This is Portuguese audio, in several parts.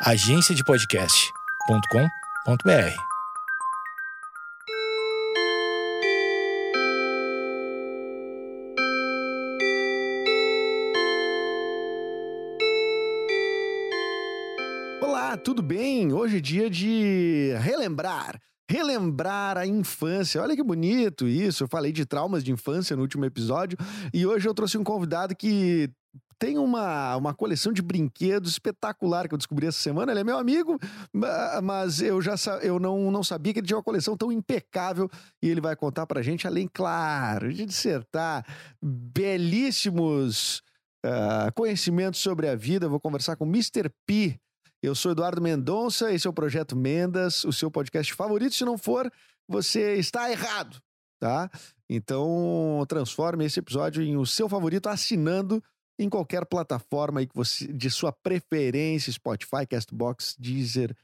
agenciadepodcast.com.br. Olá, tudo bem? Hoje é dia de relembrar. Relembrar a infância. Olha que bonito isso. Eu falei de traumas de infância no último episódio e hoje eu trouxe um convidado que tem uma, uma coleção de brinquedos espetacular que eu descobri essa semana. Ele é meu amigo, ma- mas eu já eu não, não sabia que ele tinha uma coleção tão impecável e ele vai contar pra gente, além, claro, de dissertar belíssimos ah, conhecimentos sobre a vida. Eu vou conversar com Mr. P. Eu sou Eduardo Mendonça, esse é o Projeto Mendas, o seu podcast favorito. Se não for, você está errado, tá? Então, transforme esse episódio em o seu favorito assinando em qualquer plataforma aí que você, de sua preferência, Spotify, Castbox, Deezer,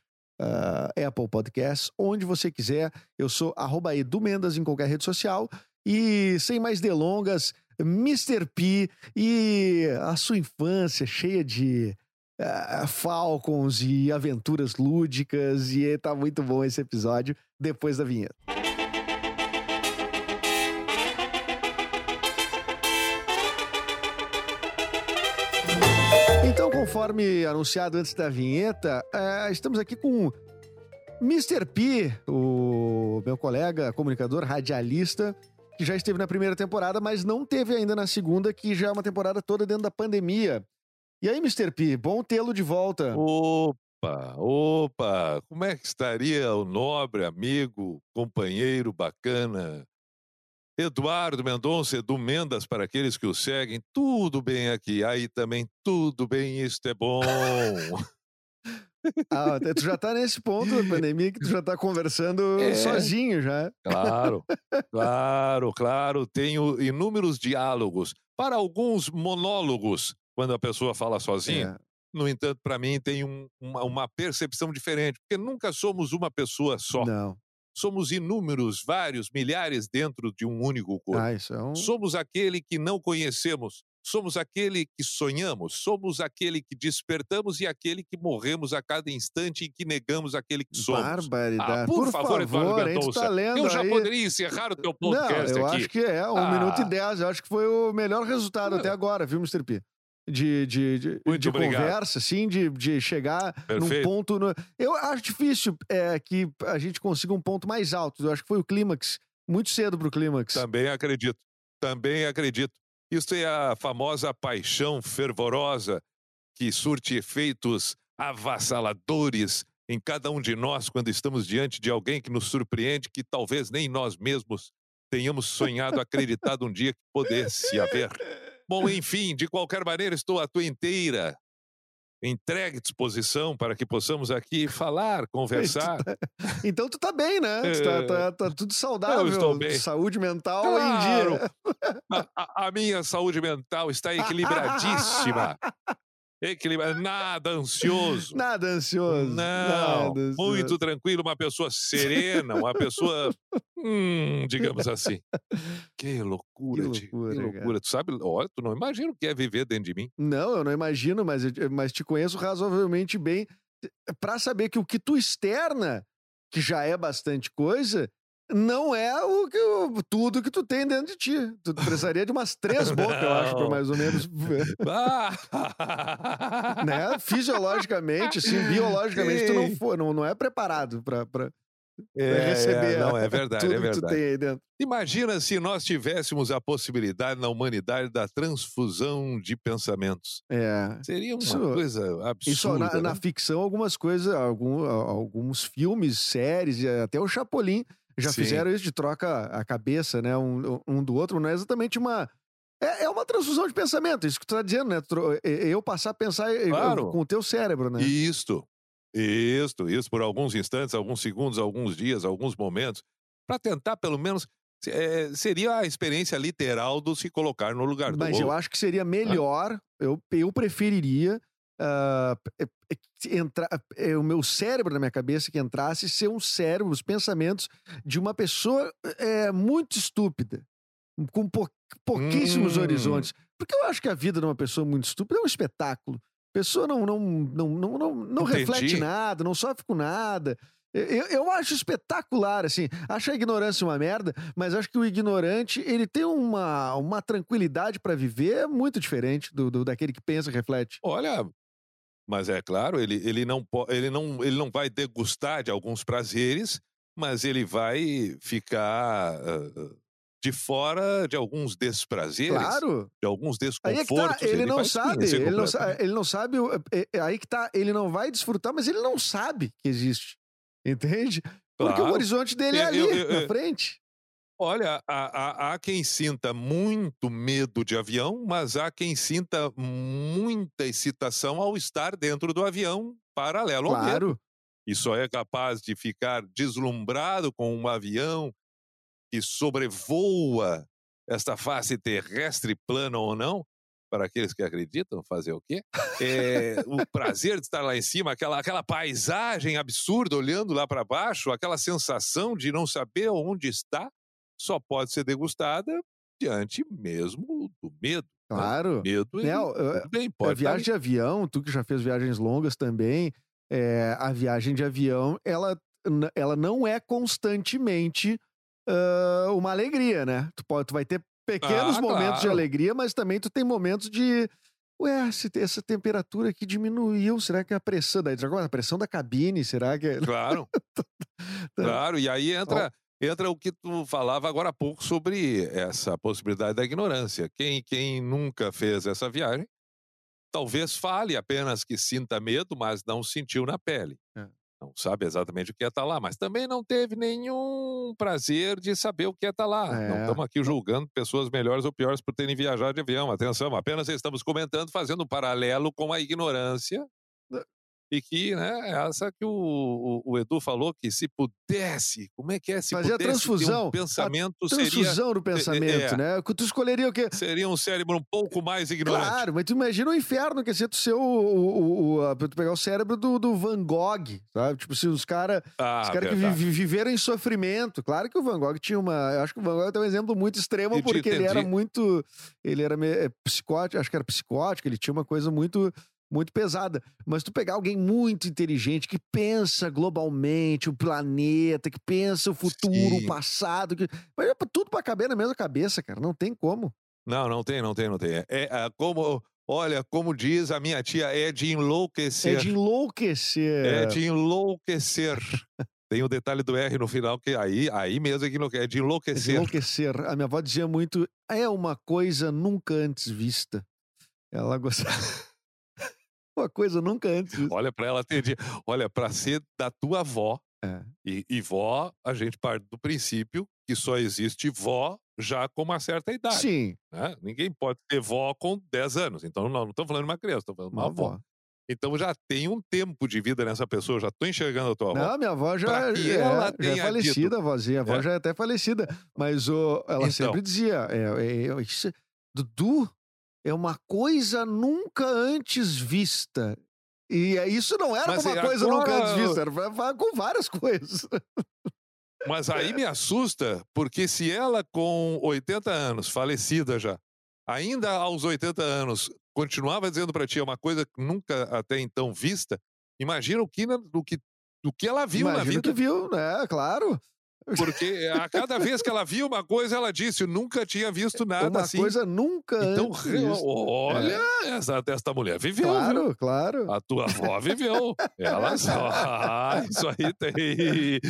ah, Apple Podcasts, onde você quiser. Eu sou arroba Edu Mendas em qualquer rede social. E sem mais delongas, Mr. P e a sua infância cheia de ah, Falcons e aventuras lúdicas. E tá muito bom esse episódio depois da vinheta. Conforme anunciado antes da vinheta, eh, estamos aqui com Mr. P, o meu colega, comunicador, radialista, que já esteve na primeira temporada, mas não teve ainda na segunda, que já é uma temporada toda dentro da pandemia. E aí, Mr. P, bom tê-lo de volta. Opa, opa, como é que estaria o nobre amigo, companheiro bacana Eduardo Mendonça, Edu Mendas, para aqueles que o seguem, tudo bem aqui, aí também tudo bem, isto é bom. Ah, tu já tá nesse ponto da pandemia que tu já tá conversando É. sozinho já. Claro, claro, claro, tenho inúmeros diálogos, para alguns monólogos, quando a pessoa fala sozinha. É. No entanto, para mim tem um- uma, uma percepção diferente, porque nunca somos uma pessoa só. Não. Somos inúmeros, vários, milhares dentro de um único corpo. Ah, é um. Somos aquele que não conhecemos, somos aquele que sonhamos, somos aquele que despertamos e aquele que morremos a cada instante e que negamos aquele que somos. Barbaridade. Ah, por, favor, Eduardo Mendonça. tá lendo eu já aí. poderia encerrar o teu Não, podcast eu aqui. acho que é, um Ah. minuto e dez. Eu acho que foi o melhor resultado Não. até agora, viu, Mr. P? De, de, de, de conversa, assim, de, de chegar num Perfeito. ponto. no- Eu acho difícil é, que a gente consiga um ponto mais alto. Eu acho que foi o clímax, muito cedo pro clímax. Também acredito. Também acredito. Isso é a famosa paixão fervorosa que surte efeitos avassaladores em cada um de nós quando estamos diante de alguém que nos surpreende, que talvez nem nós mesmos tenhamos sonhado, acreditado um dia que pudesse haver. Bom, enfim, de qualquer maneira, estou à tua inteira entregue disposição para que possamos aqui falar, conversar. Então tu tá bem, né? Tu tá, É. tá- tá tudo saudável. estou bem. Saúde mental Claro. em dia. A- a minha saúde mental está equilibradíssima. Equilibra... Nada ansioso. Nada ansioso. Não, nada ansioso. muito tranquilo, uma pessoa serena, uma pessoa, hum, digamos assim. Que loucura, Que loucura, que cara. loucura. Tu sabe, olha, tu não imagina o que é viver dentro de mim. Não, eu não imagino, mas, eu- mas te conheço razoavelmente bem pra saber que o que tu externa, que já é bastante coisa, não é o que o- tudo que tu tem dentro de ti. Tu precisaria de umas três bocas, eu acho, pra mais ou menos, né? Fisiologicamente, assim, biologicamente, tu não, Sim. for, não, não é preparado pra, pra, pra É, receber é, não, é verdade, tudo é que tu verdade. tem aí dentro. Imagina se nós tivéssemos a possibilidade na humanidade da transfusão de pensamentos. É. Seria uma Isso- coisa absurda. Isso na, na né? ficção, algumas coisas, algum, alguns filmes, séries, até o Chapolin já Sim. fizeram isso de troca a cabeça, né? Um, um do outro. Não é exatamente uma. É, é uma transfusão de pensamento, isso que tu tá dizendo, né? É- é Eu passar a pensar Claro. com o teu cérebro, né? Isto, isto, isso, por alguns instantes, alguns segundos, alguns dias, alguns momentos, para tentar, pelo menos, eh, seria a experiência literal do se colocar no lugar do Mas eu outro. acho que seria melhor, eu, eu preferiria ah, é- é que entra, é, o meu cérebro na minha cabeça que entrasse ser um cérebro, os pensamentos de uma pessoa é, muito estúpida, com pou- pouquíssimos Hum. horizontes. Porque eu acho que a vida de uma pessoa muito estúpida é um espetáculo. pessoa não, não, não, não, não, não reflete nada, não sofre com nada. Eu, eu acho espetacular, assim. Acho a ignorância uma merda, mas acho que o ignorante, ele tem uma, uma tranquilidade pra viver muito diferente do, do- daquele que pensa e reflete. Olha, mas é claro, ele, ele, não, ele, não, ele não vai degustar de alguns prazeres, mas ele vai ficar ah, de fora de alguns desprazeres, Claro. de alguns é tá, desconfortos. ele, não vai sabe, ele não, completamente. ele não sabe, o- é- é aí que tá, ele não vai desfrutar, mas ele não sabe que existe. Entende? Porque o Claro. horizonte dele é ali, eu- eu- na eu- frente. Olha, há, há- há quem sinta muito medo de avião, mas há quem sinta muita excitação ao estar dentro do avião paralelo ao medo. Claro. E só é capaz de ficar deslumbrado com um avião que sobrevoa esta face terrestre, plana ou não, para aqueles que acreditam, fazer o quê? É, o prazer de estar lá em cima, aquela, aquela paisagem absurda olhando lá para baixo, aquela sensação de não saber onde está, só pode ser degustada diante mesmo do medo. né? Claro. Medo, ele- Né, o- tudo bem, A pode estar viagem de avião, tu que já fez viagens longas também, é, a viagem de avião, ela, ela não é constantemente ah, uma alegria, né? Tu, pode, tu vai ter pequenos Ah, momentos de claro. alegria, mas também tu tem momentos de. Ué, essa temperatura aqui diminuiu, será que é a pressão? Tu agora, a pressão da cabine, será que é. Claro. claro, e aí entra, entra o que tu falava agora há pouco sobre essa possibilidade da ignorância. Quem, quem nunca fez essa viagem, talvez fale apenas que sinta medo, mas não sentiu na pele. É. Não sabe exatamente o que é estar lá, mas também não teve nenhum prazer de saber o que é estar lá. Não É. estamos aqui julgando pessoas melhores ou piores por terem viajado de avião. Atenção, apenas estamos comentando, fazendo um paralelo com a ignorância e que, né, essa que o, o, o Edu falou, que se pudesse, como é que é? Se Fazer a pudesse transfusão, um a pensamento seria, Transfusão do pensamento, é. né? Tu escolheria o quê? seria um cérebro um pouco mais ignorante. Claro, mas tu imagina o inferno que é ser tu ser o, o, o, a- tu pegar o cérebro do, do Van Gogh, sabe? Tipo, se os caras Ah, os caras que verdade. viveram em sofrimento. Claro que o Van Gogh tinha uma. Eu acho que o Van Gogh tem um exemplo muito extremo, te porque ele era entendi. muito. Ele era meio, é, psicótico, acho que era psicótico, ele tinha uma coisa muito. Muito pesada. Mas tu pegar alguém muito inteligente, que pensa globalmente, o planeta, que pensa o futuro, Sim. o passado, que. Mas é tudo pra caber na mesma cabeça, cara. Não tem como. Não, não tem, não tem, não tem. É, é, ah, como, olha, como diz a minha tia, é de enlouquecer. É de enlouquecer. É de enlouquecer. Tem o detalhe do R no final, que aí, aí mesmo é que enlouque- é de É de enlouquecer. enlouquecer. A minha avó dizia muito: é uma coisa nunca antes vista. Ela gostava. Uma coisa nunca antes. Olha para ela ter de, olha, para ser da tua avó, É. e, e vó, a gente parte do princípio que só existe vó já com uma certa idade. Sim, né? Ninguém pode ter vó com 10 anos. Então, não estamos falando de uma criança, estamos falando de uma uma avó. avó. Então já tem um tempo de vida nessa pessoa, já estou enxergando a tua avó. Não, minha avó já, Pra que é, já é falecida, dito. a vozinha. A avó É. já é até falecida. Mas o, ela Então. sempre dizia: é, é, é, isso- Dudu, é uma coisa nunca antes vista. E é, isso não era Mas uma é coisa nunca agora- antes vista, era com várias coisas. Mas aí me assusta, porque se ela com 80 anos, falecida já, ainda aos 80 anos, continuava dizendo para ti uma coisa que nunca até então vista, imagina o que, na- o que, o que ela viu na Imagina vida. que viu, né? Claro. Porque a cada vez que ela viu uma coisa, ela disse, eu nunca tinha visto nada uma assim. coisa nunca Então, olha, essa, essa mulher viveu, viu? Claro, claro. A tua avó viveu. Ela só. Ah, isso aí tem. e-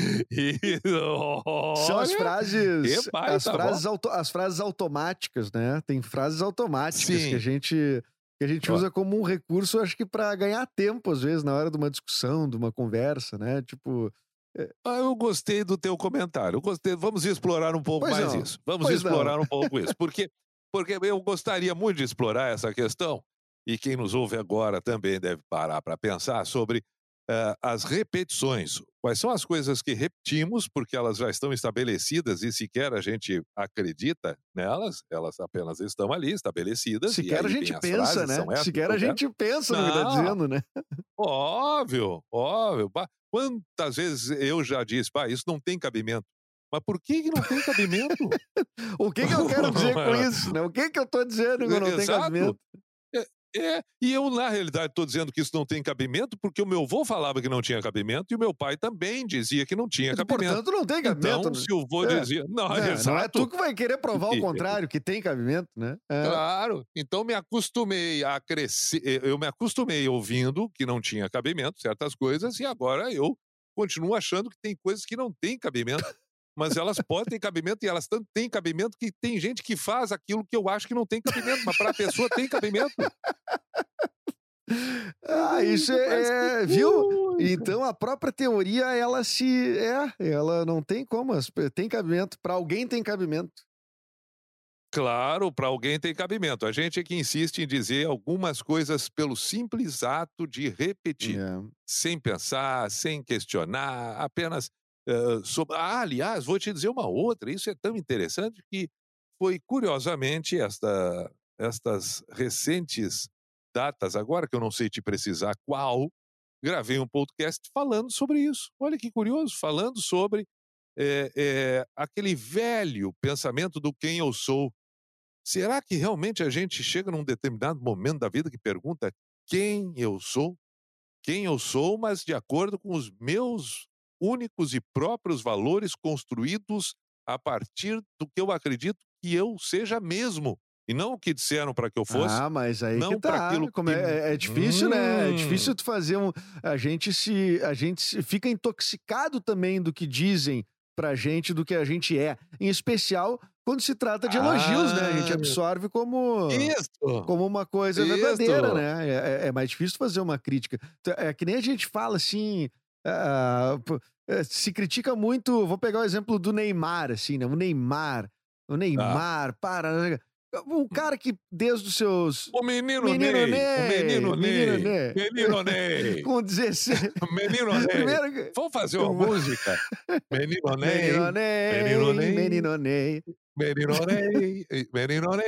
São as frases, baita as frases, auto- as frases automáticas, né? Tem frases automáticas Sim. que a gente que a gente usa como um recurso, acho que para ganhar tempo às vezes na hora de uma discussão, de uma conversa, né? Tipo, Ah, eu gostei do teu comentário. Eu gostei. Vamos explorar um pouco Pois mais não. isso. Vamos Pois não. explorar um pouco isso. Porque, porque eu gostaria muito de explorar essa questão, e quem nos ouve agora também deve parar para pensar sobre eh, as repetições. Quais são as coisas que repetimos, porque elas já estão estabelecidas e sequer a gente acredita nelas, elas apenas estão ali estabelecidas. e sequer a gente pensa, né? Sequer a gente pensa no que tá Não. dizendo, né? Óbvio, óbvio. Quantas vezes eu já disse, pá, isso não tem cabimento. Mas por que, não tem cabimento? O que que eu quero dizer com isso, né? O que que eu tô dizendo que não Exato. cabimento? É, e eu, na realidade, estou dizendo que isso não tem cabimento, porque o meu avô falava que não tinha cabimento e o meu pai também dizia que não tinha cabimento. Portanto, não tem cabimento. Então, né? se o avô É. dizia. Não, É, exato. não é tu que vai querer provar o contrário, que tem cabimento, né? É. Claro. Então me acostumei a crescer. eh, Eu me acostumei ouvindo que não tinha cabimento certas coisas, e agora eu continuo achando que tem coisas que não têm cabimento. Mas elas podem ter cabimento e elas tanto têm cabimento que tem gente que faz aquilo que eu acho que não tem cabimento, mas para a pessoa tem cabimento. Ah, isso é, é- viu? Então a própria teoria ela se é, ela não tem como, tem cabimento, Pra alguém tem cabimento. Claro, para alguém tem cabimento. A gente é que insiste em dizer algumas coisas pelo simples ato de repetir. É. sem pensar, sem questionar, apenas eh, sobre. Ah, aliás, vou te dizer uma outra. Isso é tão interessante que foi curiosamente esta, estas recentes datas, agora que eu não sei te precisar qual, gravei um podcast falando sobre isso. Olha que curioso, falando sobre eh, eh, aquele velho pensamento do quem eu sou. Será que realmente a gente chega num determinado momento da vida que pergunta quem eu sou? quem eu sou, mas de acordo com os meus únicos e próprios valores construídos a partir do que eu acredito que eu seja mesmo, e não o que disseram para que eu fosse. Ah, mas aí não que tá. aquilo Como que- é, é difícil, né? É Hum. difícil tu fazer um. A gente se. A gente se- fica intoxicado também do que dizem pra gente, do que a gente é. Em especial quando se trata de elogios, né? A gente Ah. absorve como. Isso! como uma coisa Isso. verdadeira, né? É, é- é mais difícil fazer uma crítica. É que nem a gente fala assim. Ah, eh, se critica muito. Vou pegar o exemplo do Neymar, assim, né? O Neymar. O Neymar, para. Um cara que desde os seus. O menino, Menino Ney, Ney, o menino Ney, menino Ney. menino Ney, Com 16. menino Ney. Primeiro. Vamos fazer uma música? Menino Ney, Menino Ney. Menino Ney. Menino Ney,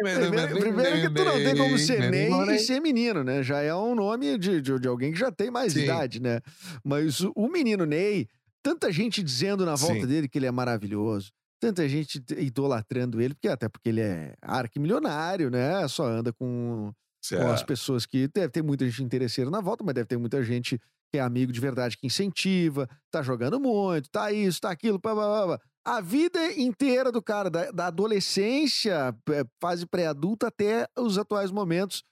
menino Primeiro, que tu não tem como ser Ney menino e ser menino, né? Já é um nome de, de, de alguém que já tem mais Sim. idade, né? Mas o, o menino Ney, tanta gente dizendo na volta Sim. dele que ele é maravilhoso, tanta gente idolatrando ele, porque até porque ele é arquimilionário, né? Só anda com, com as pessoas que deve ter muita gente interesseira na volta, mas deve ter muita gente que é amigo de verdade que incentiva, tá jogando muito, tá isso, tá aquilo, pá, pá, pá. A vida inteira do cara, da, da adolescência, é, fase pré-adulta até os atuais momentos,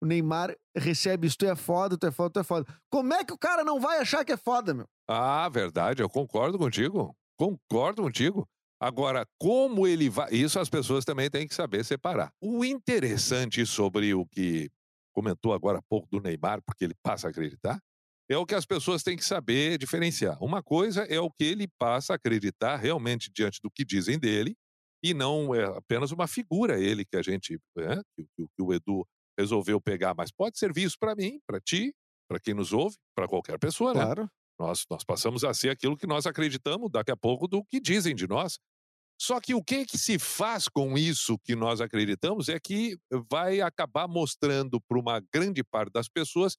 o Neymar recebe isso, tu é foda, tu é foda, tu é foda. Como é que o cara não vai achar que é foda, meu? Ah, verdade, eu concordo contigo. Concordo contigo. Agora, como ele vai. Isso as pessoas também têm que saber separar. O interessante sobre o que comentou agora há pouco do Neymar, porque ele passa a acreditar, é o que as pessoas têm que saber diferenciar. Uma coisa é o que ele passa a acreditar realmente diante do que dizem dele, e não é apenas uma figura ele que a gente. né, que, que- que o Edu resolveu pegar, mas pode servir isso para mim, para ti, para quem nos ouve, para qualquer pessoa, né? Claro. Nós, nós passamos a ser aquilo que nós acreditamos daqui a pouco do que dizem de nós. Só que o que, que se faz com isso que nós acreditamos é que vai acabar mostrando para uma grande parte das pessoas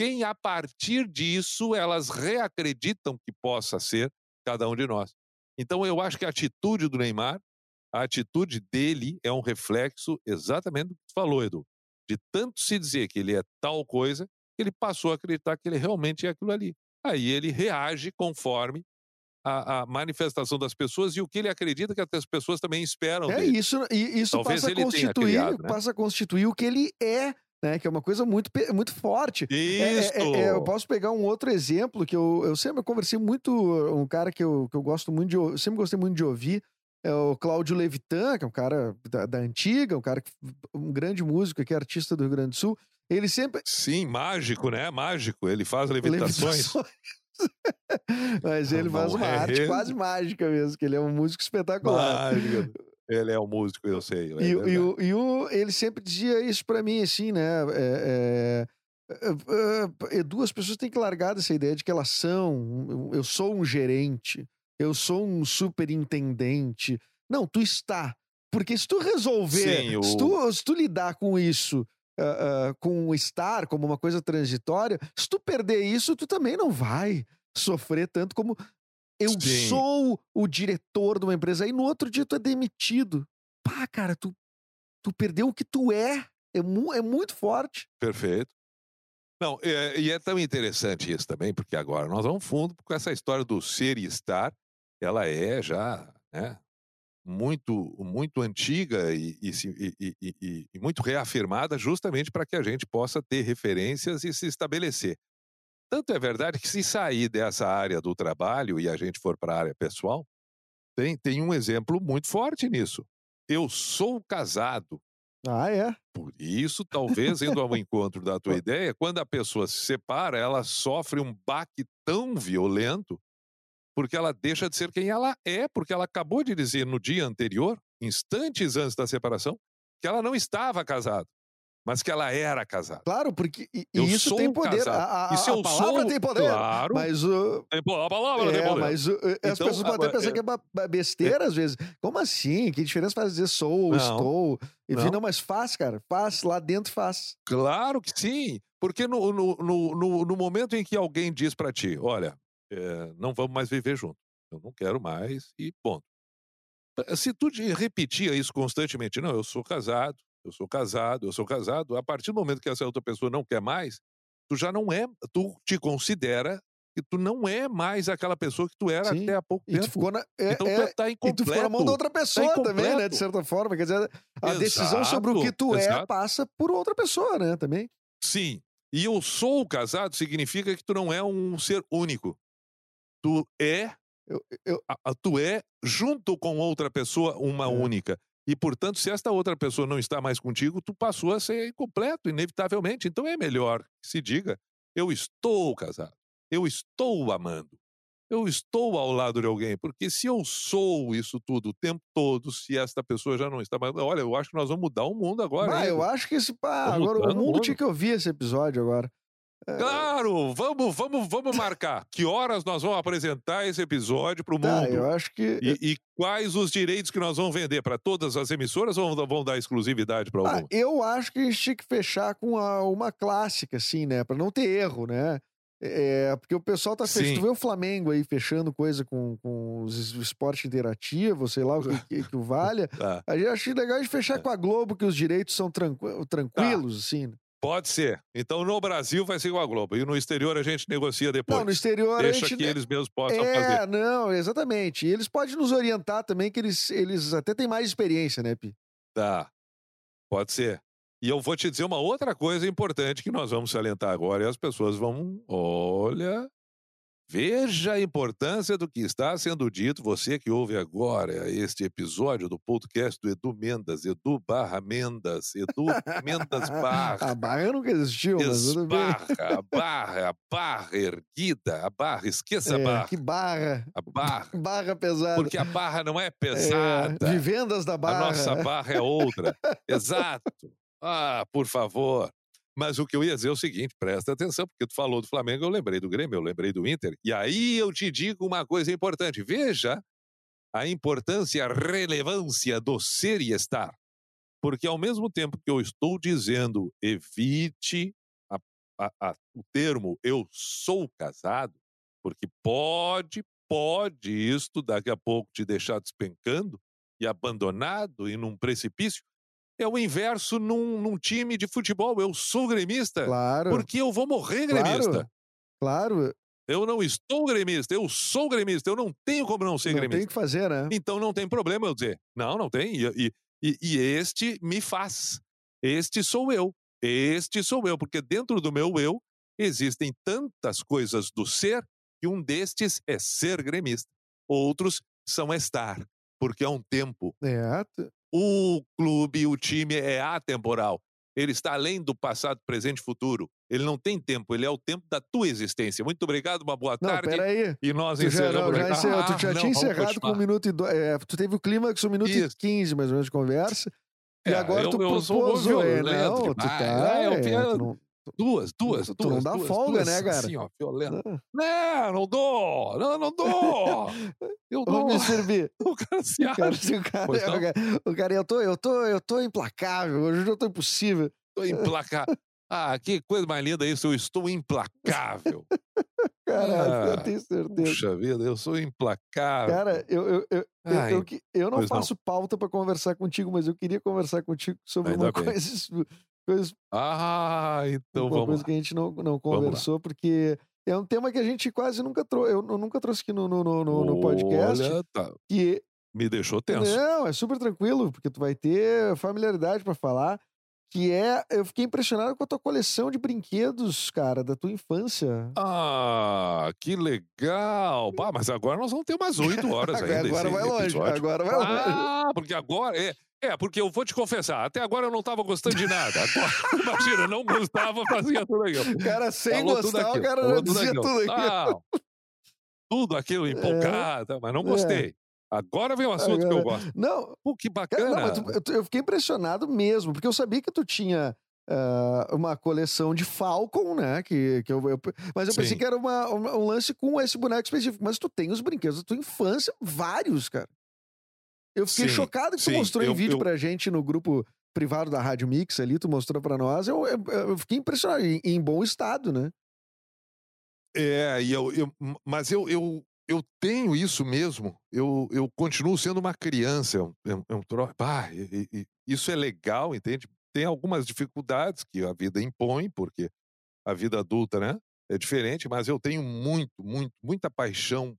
quem, a partir disso, elas reacreditam que possa ser cada um de nós. Então, eu acho que a atitude do Neymar, a atitude dele é um reflexo exatamente do que tu falou, Edu. De tanto se dizer que ele é tal coisa, que ele passou a acreditar que ele realmente é aquilo ali. Aí ele reage conforme a, a manifestação das pessoas e o que ele acredita que as pessoas também esperam É dele. isso, e isso Talvez passa a constituir, criado, né? passa a constituir o que ele é, né? Que é uma coisa muito, muito forte. É, Isso! é, é, eu posso pegar um outro exemplo que eu, eu sempre conversei muito, um cara que eu, que eu gosto muito de ou- sempre gostei muito de ouvir, é o Cláudio Levitan, que é um cara da, da antiga, um cara que, um grande músico aqui, artista do Rio Grande do Sul. Ele sempre. Sim, mágico, né? Mágico. Ele faz levitações. Levitações. Mas ele faz uma é arte quase mágica mesmo, que ele é um músico espetacular. Mágico. Ele é um músico, eu sei. é E, o- e, o, e o- ele sempre dizia isso pra mim, assim, né? É, é, é, é, Edu, as pessoas têm que largar dessa ideia de que elas são. Eu sou um gerente, eu sou um superintendente. Não, tu está. Porque se tu resolver, Sim, o- se, tu, se tu lidar com isso, ah, ah, com o estar como uma coisa transitória, se tu perder isso, tu também não vai sofrer tanto como eu Sim. sou o diretor de uma empresa. Aí no outro dia tu é demitido. Pá, cara, tu, tu perdeu o que tu é. É, mu é muito forte. Perfeito. Não, é, e é tão interessante isso também, porque agora nós vamos fundo com essa história do ser e estar, ela é já né, muito muito antiga e, e, e, e, muito reafirmada justamente para que a gente possa ter referências e se estabelecer. Tanto é verdade que se sair dessa área do trabalho e a gente for para a área pessoal, tem, tem um exemplo muito forte nisso. Eu sou casado. Ah, é? Por isso, talvez, indo ao encontro da tua ideia, quando a pessoa se separa, ela sofre um baque tão violento porque ela deixa de ser quem ela é, porque ela acabou de dizer no dia anterior, instantes antes da separação, que ela não estava casada, mas que ela era casada. Claro, porque e, isso tem poder. A, a, isso a palavra sou, tem poder. Claro. Mas o a palavra é, tem poder. Mas o, as então, pessoas podem até pensar é, que é besteira é, às vezes. Como assim? Que diferença faz dizer sou ou estou? Enfim, não. não, mas faz, cara. Faz lá dentro, faz. Claro que sim. Porque no, no, no, no, no momento em que alguém diz para ti, olha, é, não vamos mais viver juntos eu não quero mais e ponto. Se tu repetia isso constantemente, não, eu sou casado, eu sou casado, eu sou casado, a partir do momento que essa outra pessoa não quer mais, tu já não é, tu te considera que tu não é mais aquela pessoa que tu era Sim. até há pouco e tempo. Tu ficou na, é, então é, tu tá incompleto. E tu ficou na mão da outra tá pessoa tá também, né? De certa forma. Quer dizer, a exato, decisão sobre o que tu é exato. é passa por outra pessoa, né? Também. Sim. E eu sou casado significa que tu não é um ser único. Tu é eu, eu... A, a, tu é, junto com outra pessoa, uma é. única. E, portanto, se esta outra pessoa não está mais contigo, tu passou a ser incompleto, inevitavelmente. Então é melhor que se diga: eu estou casado, eu estou amando, eu estou ao lado de alguém. Porque se eu sou isso tudo o tempo todo, se esta pessoa já não está mais. Olha, eu acho que nós vamos mudar o mundo agora. Ah, eu acho que esse. Pá, agora o mundo, o mundo tinha que ouvir esse episódio agora. É. Claro, vamos, vamos, vamos marcar. Que horas nós vamos apresentar esse episódio para o tá, mundo? Eu acho que. E, e, quais os direitos que nós vamos vender para todas as emissoras ou vão dar exclusividade para algum? Ah, eu acho que a gente tinha que fechar com a, uma clássica, assim, né? Para não ter erro, né? É, porque o pessoal tá fechando. Tu vê o Flamengo aí fechando coisa com, com os esporte interativo, sei lá o que, que, que o valha. tá. A gente acha legal a gente fechar tá. com a Globo, que os direitos são tranqu tranquilos, tá. assim. Pode ser. Então no Brasil vai ser com a Globo. E no exterior a gente negocia depois. Não, no exterior Deixa a gente... que eles mesmos possam é, fazer. É, não, exatamente. E eles podem nos orientar também, que eles, eles até têm mais experiência, né, Pi? Tá. Pode ser. E eu vou te dizer uma outra coisa importante que nós vamos salientar agora e as pessoas vão. Olha, Veja a importância do que está sendo dito, você que ouve agora este episódio do podcast do Edu Mendas, Edu barra Mendas, Edu Mendas barra. A barra nunca existiu, mas tudo bem. a barra, a barra erguida, a barra, esqueça é, a barra. Que barra. A barra. barra pesada. Porque a barra não é pesada. É, vivendas da barra. A nossa barra é outra. Exato. Ah, por favor. Mas o que eu ia dizer é o seguinte, presta atenção, porque tu falou do Flamengo, eu lembrei do Grêmio, eu lembrei do Inter. E aí eu te digo uma coisa importante. Veja a importância a relevância do ser e estar. Porque ao mesmo tempo que eu estou dizendo evite a, a, a, o termo eu sou casado, porque pode, pode isto daqui a pouco te deixar despencando e abandonado e num precipício, é o inverso num, num, time de futebol. Eu sou gremista claro. porque eu vou morrer gremista. Claro. claro. Eu não estou gremista, eu sou gremista. Eu não tenho como não ser não gremista. Tem que fazer, né? Então não tem problema eu dizer. Não, não tem. E, e, e este me faz. Este sou eu. Este sou eu. Porque dentro do meu eu existem tantas coisas do ser que um destes é ser gremista. Outros são estar, porque é um tempo. É. O clube, o time é atemporal. Ele está além do passado, presente e futuro. Ele não tem tempo, ele é o tempo da tua existência. Muito obrigado, uma boa não, tarde. Peraí. E nós tu encerramos. Já, já encerrou. Ah, tu já não, tinha encerrado com um minuto e dois. É, tu teve o clímax, um minuto Isso. e quinze, mais ou menos, de conversa. É, e agora eu, tu eu propôs, é, não, tu tá... É, eu, é, tu não... Duas, duas, tu, duas. Não dá duas, folga, duas, né, cara? Assim, ó, violento. Ah. Não, não dou! Não, não dou! Eu dou. Vou me servir. O cara se acha. O cara, o cara, o cara, eu, tô, eu, tô, eu tô implacável, hoje eu tô impossível. Tô implacável. Ah, que coisa mais linda isso, eu estou implacável. Caralho, ah, eu tenho certeza. Puxa vida, eu sou implacável. Cara, eu, eu, eu, Ai, eu, eu, eu, não faço não. pauta para conversar contigo, mas eu queria conversar contigo sobre Ainda uma bem. coisa Coisas, Ah, então uma vamos coisa lá. que a gente não, não conversou, porque é um tema que a gente quase nunca trouxe. Eu, eu nunca trouxe aqui no, no, no, no- no podcast. Olha, tá, Que me deixou tenso. Não, é super tranquilo, porque tu vai ter familiaridade pra falar. Que é. Eu fiquei impressionado com a tua coleção de brinquedos, cara, da tua infância. Ah, que legal! Bah, mas agora nós vamos ter umas oito horas ainda. agora vai longe. episódio. Agora vai longe. Ah, porque agora. É, é, porque eu vou te confessar, até agora eu não tava gostando de nada. Agora, imagina, não gostava, fazia tudo aquilo. O cara, sem Falou gostar, o aquilo, cara já tudo dizia aquilo. tudo aqui. Ah, tudo aquilo empolgado, mas não É. gostei. Agora vem o assunto que eu Agora- gosto. Não, Pô, que cara, bacana. não, eu, eu fiquei impressionado mesmo, porque eu sabia que tu tinha ah, uma coleção de Falcon, né? Que, que eu, eu- mas eu pensei Sim. que era uma, uma- um lance com esse boneco específico. Mas tu tem os brinquedos da tua infância, vários, cara. Eu fiquei Sim, chocado que tu sim, mostrou em eu- vídeo eu- pra gente no grupo privado da Rádio Mix ali, tu mostrou pra nós. Eu, eu, eu fiquei impressionado, em, em bom estado, né? É, e eu, eu- mas eu, eu, eu tenho isso mesmo. Eu, eu continuo sendo uma criança. É um, é é tro- Bah, e- e isso é legal, entende? Tem algumas dificuldades que a vida impõe, porque a vida adulta, né? É diferente, mas eu tenho muito, muito, muita paixão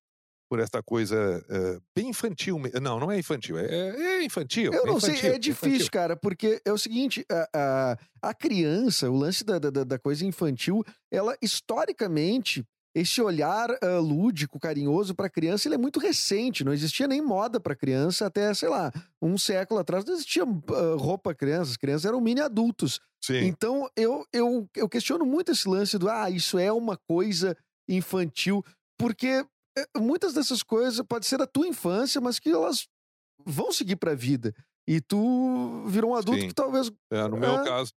por essa coisa eh, bem infantil. Não, não é infantil, é, é infantil. Eu é não sei, infantil, é difícil, infantil. cara, porque é o seguinte: a, a, a criança, o lance da, da, da coisa infantil, ela historicamente, esse olhar ah, lúdico, carinhoso pra criança, ele é muito recente. Não existia nem moda pra criança até, sei lá, um século atrás. Não existia ah, roupa pra crianças, as crianças eram mini adultos. Sim, Então, eu, eu, eu questiono muito esse lance do, ah, isso é uma coisa infantil, porque muitas dessas coisas pode ser da tua infância, mas que elas vão seguir pra vida. E tu virou um adulto Sim. que talvez. é, no meu é. caso,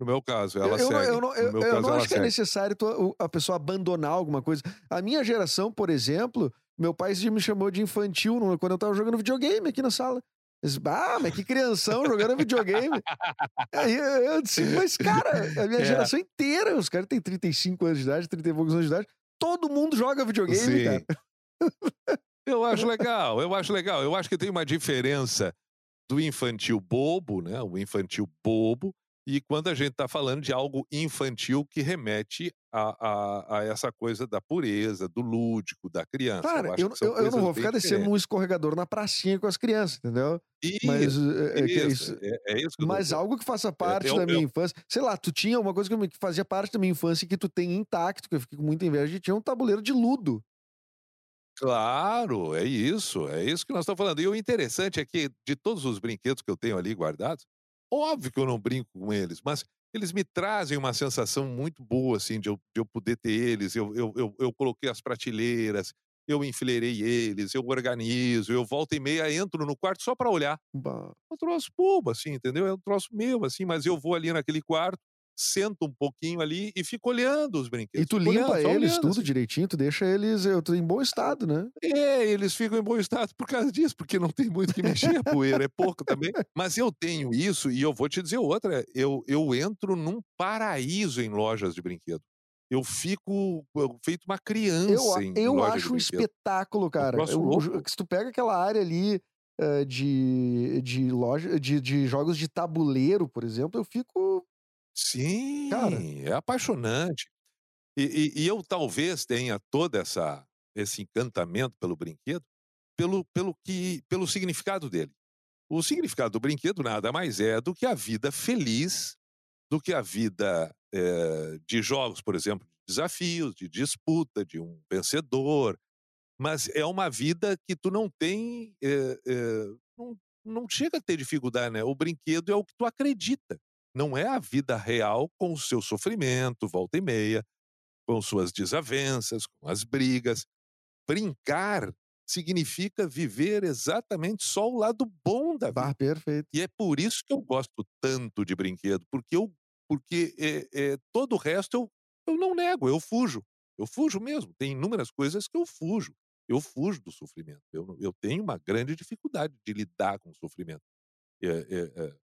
no meu caso, ela eu não, segue. eu não, eu, eu caso, não acho que é necessário a pessoa abandonar alguma coisa. A minha geração, por exemplo, meu pai me chamou de infantil quando eu tava jogando videogame aqui na sala. Disse, ah, mas que crianção jogando videogame. Aí eu, eu disse, mas cara, a minha É. geração inteira, os caras têm 35 anos de idade, 30 e poucos anos de idade, todo mundo joga videogame, Sim. cara. Eu acho legal, eu acho legal. Eu acho que tem uma diferença do infantil bobo, né? O infantil bobo, e quando a gente está falando de algo infantil que remete a, a, a essa coisa da pureza, do lúdico, da criança. Cara, eu, eu, eu não vou ficar descendo num escorregador na pracinha com as crianças, entendeu? Mas, Isso, é, é que é isso, é, é isso Mas algo que faça parte eu- da eu- minha infância. Sei lá, tu tinha uma coisa que fazia parte da minha infância e que tu tem intacto, que eu fiquei com muita inveja, de tinha um tabuleiro de ludo. Claro, é isso, é isso que nós estamos falando. E o interessante é que, de todos os brinquedos que eu tenho ali guardados, óbvio que eu não brinco com eles, mas eles me trazem uma sensação muito boa, assim, de eu, de eu poder ter eles. Eu, eu, eu, eu coloquei as prateleiras, eu enfileirei eles, eu organizo, eu volta e meia entro no quarto só para olhar. Bah. É um troço bobo, assim, entendeu? É um troço meu, assim, mas eu vou ali naquele quarto, sento um pouquinho ali e fico olhando os brinquedos. E tu limpa olhando, eles tudo assim. direitinho, tu deixa eles eu, tô em bom estado, né? É, eles ficam em bom estado por causa disso, porque não tem muito que mexer, a poeira é pouco também. Mas eu tenho isso e eu vou te dizer outra, eu, eu entro num paraíso em lojas de brinquedo. Eu fico eu, feito uma Eu, criança em eu loja de acho um espetáculo, cara. Eu- eu- se tu pega aquela área ali eh, de, de loja, de, de jogos de tabuleiro, por exemplo, eu fico. Sim, Cara. é apaixonante. E, e- e eu talvez tenha todo essa, esse encantamento pelo brinquedo, pelo, pelo, que, pelo significado dele. O significado do brinquedo nada mais é do que a vida feliz, do que a vida eh, de jogos, por exemplo, de desafios, de disputa, de um vencedor. Mas é uma vida que tu não tem. eh, eh, não, não chega a ter dificuldade, né? O brinquedo é o que tu acredita. Não é a vida real com o seu sofrimento, volta e meia, com suas desavenças, com as brigas. Brincar significa viver exatamente só o lado bom da vida. Bah, perfeito. E é por isso que eu gosto tanto de brinquedo, porque eu porque é, é, todo o resto eu, eu não nego, eu fujo. Eu fujo mesmo. Tem inúmeras coisas que eu fujo. Eu fujo do sofrimento. Eu, eu tenho uma grande dificuldade de lidar com o sofrimento. É, é, é.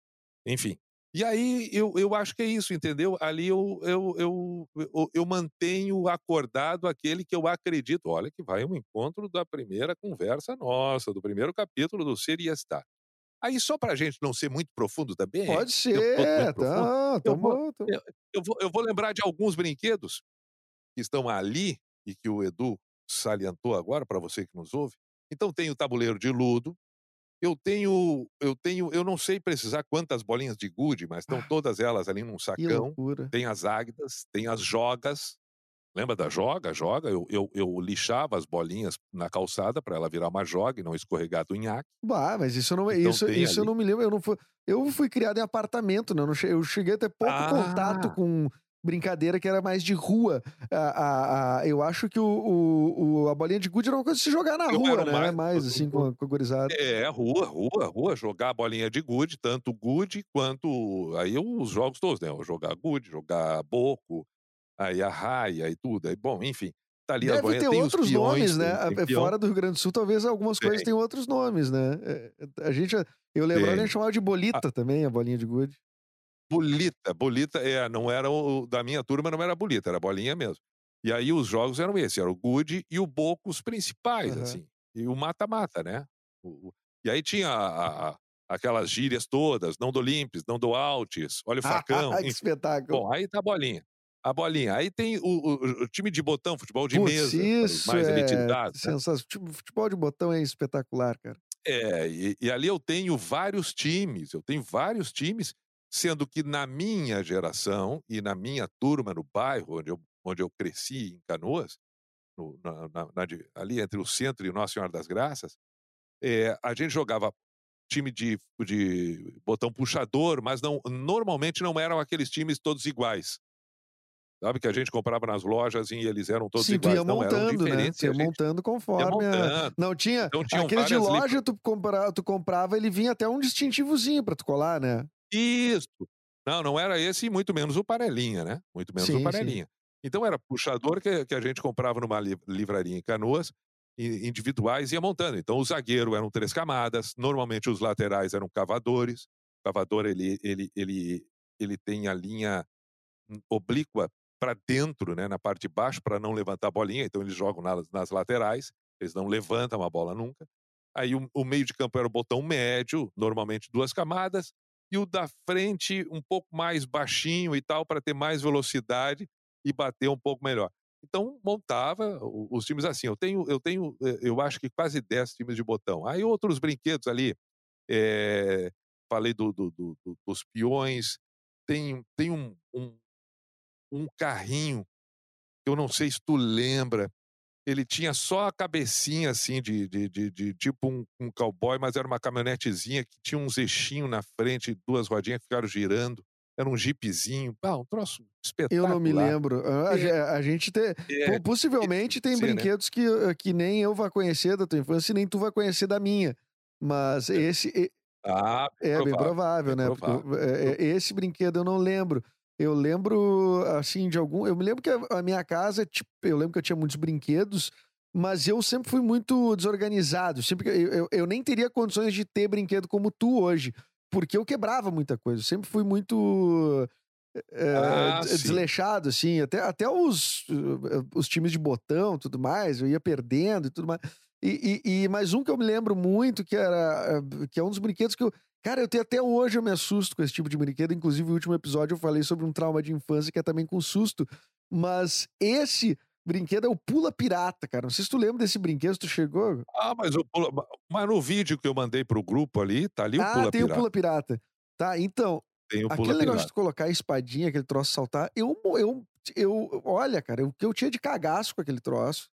Enfim. E aí eu, eu acho que é isso, entendeu? Ali eu, eu, eu, eu, eu mantenho acordado aquele que eu acredito. Olha que vai um encontro da primeira conversa nossa, do primeiro capítulo do Ser e Estar Aí, só para a gente não ser muito profundo também. Pode ser, tá, tá eu, bom. Tá... Eu, eu, vou, eu vou lembrar de alguns brinquedos que estão ali e que o Edu salientou agora para você que nos ouve. Então, tem o tabuleiro de ludo, eu tenho, eu tenho, eu não sei precisar quantas bolinhas de gude, mas estão Ah. todas elas ali num sacão. Tem as águidas, tem as jogas. Lembra da joga? Joga, eu, eu, eu lixava as bolinhas na calçada para ela virar uma joga e não escorregar do nhaque. Bah, mas isso, não, Então isso, isso eu ali. não me lembro. Eu, não fui, eu fui criado em apartamento, né? Eu, não che- eu cheguei a ter pouco contato Ah. com brincadeira que era mais de rua. A, a- a- eu acho que o, o- o- a bolinha de gude era uma coisa de se jogar na Eu rua, né? mais- Mais eu- assim, com a, com a gurizada. É, rua, rua, rua, jogar a bolinha de gude, tanto gude quanto. Aí os jogos todos, né? Jogar gude, jogar boco, aí a raia e tudo. Aí, bom, enfim, tá ali Deve bolinhas. ter tem outros peões, nomes, né? tem- tem A- peão. Fora do Rio Grande do Sul, talvez algumas coisas Tem. tenham outros nomes, né? É, A gente, eu lembro, a gente chamava de bolita também, a bolinha de gude. Bolita, bolita, é, não era o da minha turma, não era bolita, era bolinha mesmo. E aí os jogos eram esses, era o gude e o boco os principais, Aham. assim. E o mata-mata, né? O- o- e aí tinha a- a- aquelas gírias todas, não do limpes, não do altes, olha o facão. que enfim. espetáculo. Bom, aí tá a bolinha. A bolinha. Aí tem o, o- time de botão, futebol de mesa, isso mais é né? sensacional. Tipo, Futebol de botão é espetacular, cara. É, e, e ali eu tenho vários times, eu tenho vários times, sendo que na minha geração e na minha turma no bairro onde eu, onde eu cresci, em Canoas, no- na- na- ali entre o centro e o Nossa Senhora das Graças, é, a gente jogava time de, de botão puxador, mas não, normalmente não eram aqueles times todos iguais. Sabe que a gente comprava nas lojas e eles eram todos Sim, iguais. ia não, eram montando, né? diferentes. E ia a gente montando ia conforme. a- montando. Não tinha. Então Aquele de li- loja, tu, compra... tu comprava, ele vinha até um distintivozinho pra tu colar, né? Isso. Não, não era esse e muito menos o panelinha, né? Muito menos Sim, o sim. panelinha. Então era puxador que, que a gente comprava numa li- livraria em Canoas, individuais, e ia montando. Então o zagueiro eram três camadas, normalmente os laterais eram cavadores. O cavador, ele, ele, ele, ele tem a linha oblíqua para dentro, né, na parte de baixo, para não levantar a bolinha, então eles jogam nas, nas laterais, eles não levantam a bola nunca. Aí o, o meio de campo era o botão médio, normalmente duas camadas, e o da frente um pouco mais baixinho e tal, para ter mais velocidade e bater um pouco melhor. Então montava os times assim. Eu tenho, eu tenho, eh, eu acho que quase 10 times de botão. Aí outros brinquedos ali, eh, falei do, do- do- do- dos peões, tem, tem um, um, um carrinho, eu não sei se tu lembra, ele tinha só a cabecinha assim de, de, de, de tipo um, um cowboy, mas era uma caminhonetezinha que tinha uns eixinhos na frente, duas rodinhas que ficaram girando. Era um jipezinho. Ah, um troço Eu espetacular. não me lembro. A, É. a gente tem. É, po- Possivelmente tem sim, né? brinquedos que, que nem eu vou conhecer da tua infância nem tu vai conhecer da minha. Mas esse é, ah, é bem provável, bem né? Porque eu- provável. é, é, esse brinquedo eu não lembro. Eu lembro, assim, de algum. Eu me lembro que a, minha casa, tipo, eu lembro que eu tinha muitos brinquedos, mas eu sempre fui muito desorganizado. Sempre, eu, eu, eu nem teria condições de ter brinquedo como tu hoje, porque eu quebrava muita coisa. Eu sempre fui muito. é, Ah, desleixado, assim, até, até os, uh, os times de botão tudo mais, eu ia perdendo e tudo mais. E, e, e mais um que eu me lembro muito, que era uh, que é um dos brinquedos que eu. Cara, eu tenho até hoje eu me assusto com esse tipo de brinquedo. Inclusive, no último episódio eu falei sobre um trauma de infância que é também com susto. Mas esse brinquedo é o Pula Pirata, cara. Não sei se tu lembra desse brinquedo, se tu chegou. Ah, mas, o pula, mas no vídeo que eu mandei pro grupo ali, tá ali o ah, Pula tem o Pirata. Pula Pirata. Tá, então, Tem o Aquele Pula negócio Pirata. de colocar a espadinha, aquele troço saltar, eu, eu, eu olha, cara, o que eu tinha de cagaço com aquele troço.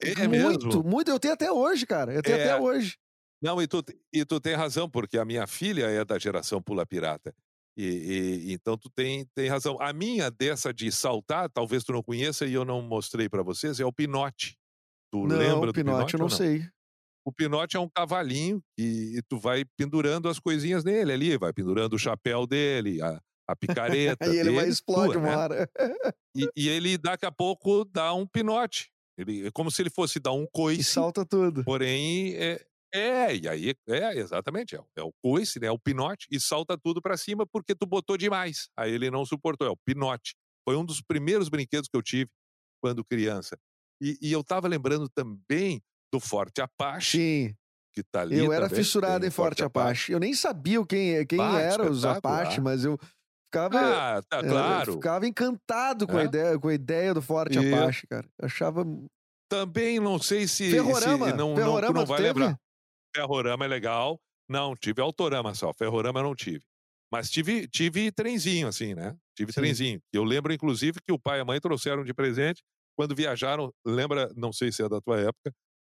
É muito, mesmo? muito. Eu tenho até hoje, cara. Eu tenho É. até hoje. Não, e tu, e tu tem razão, porque a minha filha é da geração Pula Pirata. E, e- então tu tem, tem razão. A minha dessa de saltar, talvez tu não conheça e eu não mostrei pra vocês, é o Pinote. Tu não, lembra o do Pinote eu não, ou sei. O Pinote é um cavalinho e, e tu vai pendurando as coisinhas nele ali, vai pendurando o chapéu dele, a, a picareta Aí ele vai dele, explode tua, uma né? hora. E, e ele daqui a pouco dá um pinote. Ele, é como se ele fosse dar um E coice, salta tudo. porém é, é, e aí é exatamente, é, o- é o coice, né, é o pinote e salta tudo pra cima porque tu botou demais. Aí ele não suportou, é o pinote. Foi um dos primeiros brinquedos que eu tive quando criança. E, e eu tava lembrando também do Forte Apache, Sim. que tá ali. Eu era também, fissurado tem em o Forte Apache. Eu nem sabia quem, quem Ah, eram os espetacular. Apache, mas eu ficava, Ah, tá, é, eu claro. ficava encantado com, a É. ideia, com a ideia do Forte Isso. Apache, cara. Eu achava. Também não sei se. Ferrorama. se não, não, tu Ferrorama, não tu vai teve? lembrar. Ferrorama é legal. Não, tive Autorama só. Ferrorama eu não tive. Mas tive, tive trenzinho, assim, né? Tive Sim. trenzinho. Eu lembro, inclusive, que o pai e a mãe trouxeram de presente quando viajaram. Lembra, não sei se é da tua época,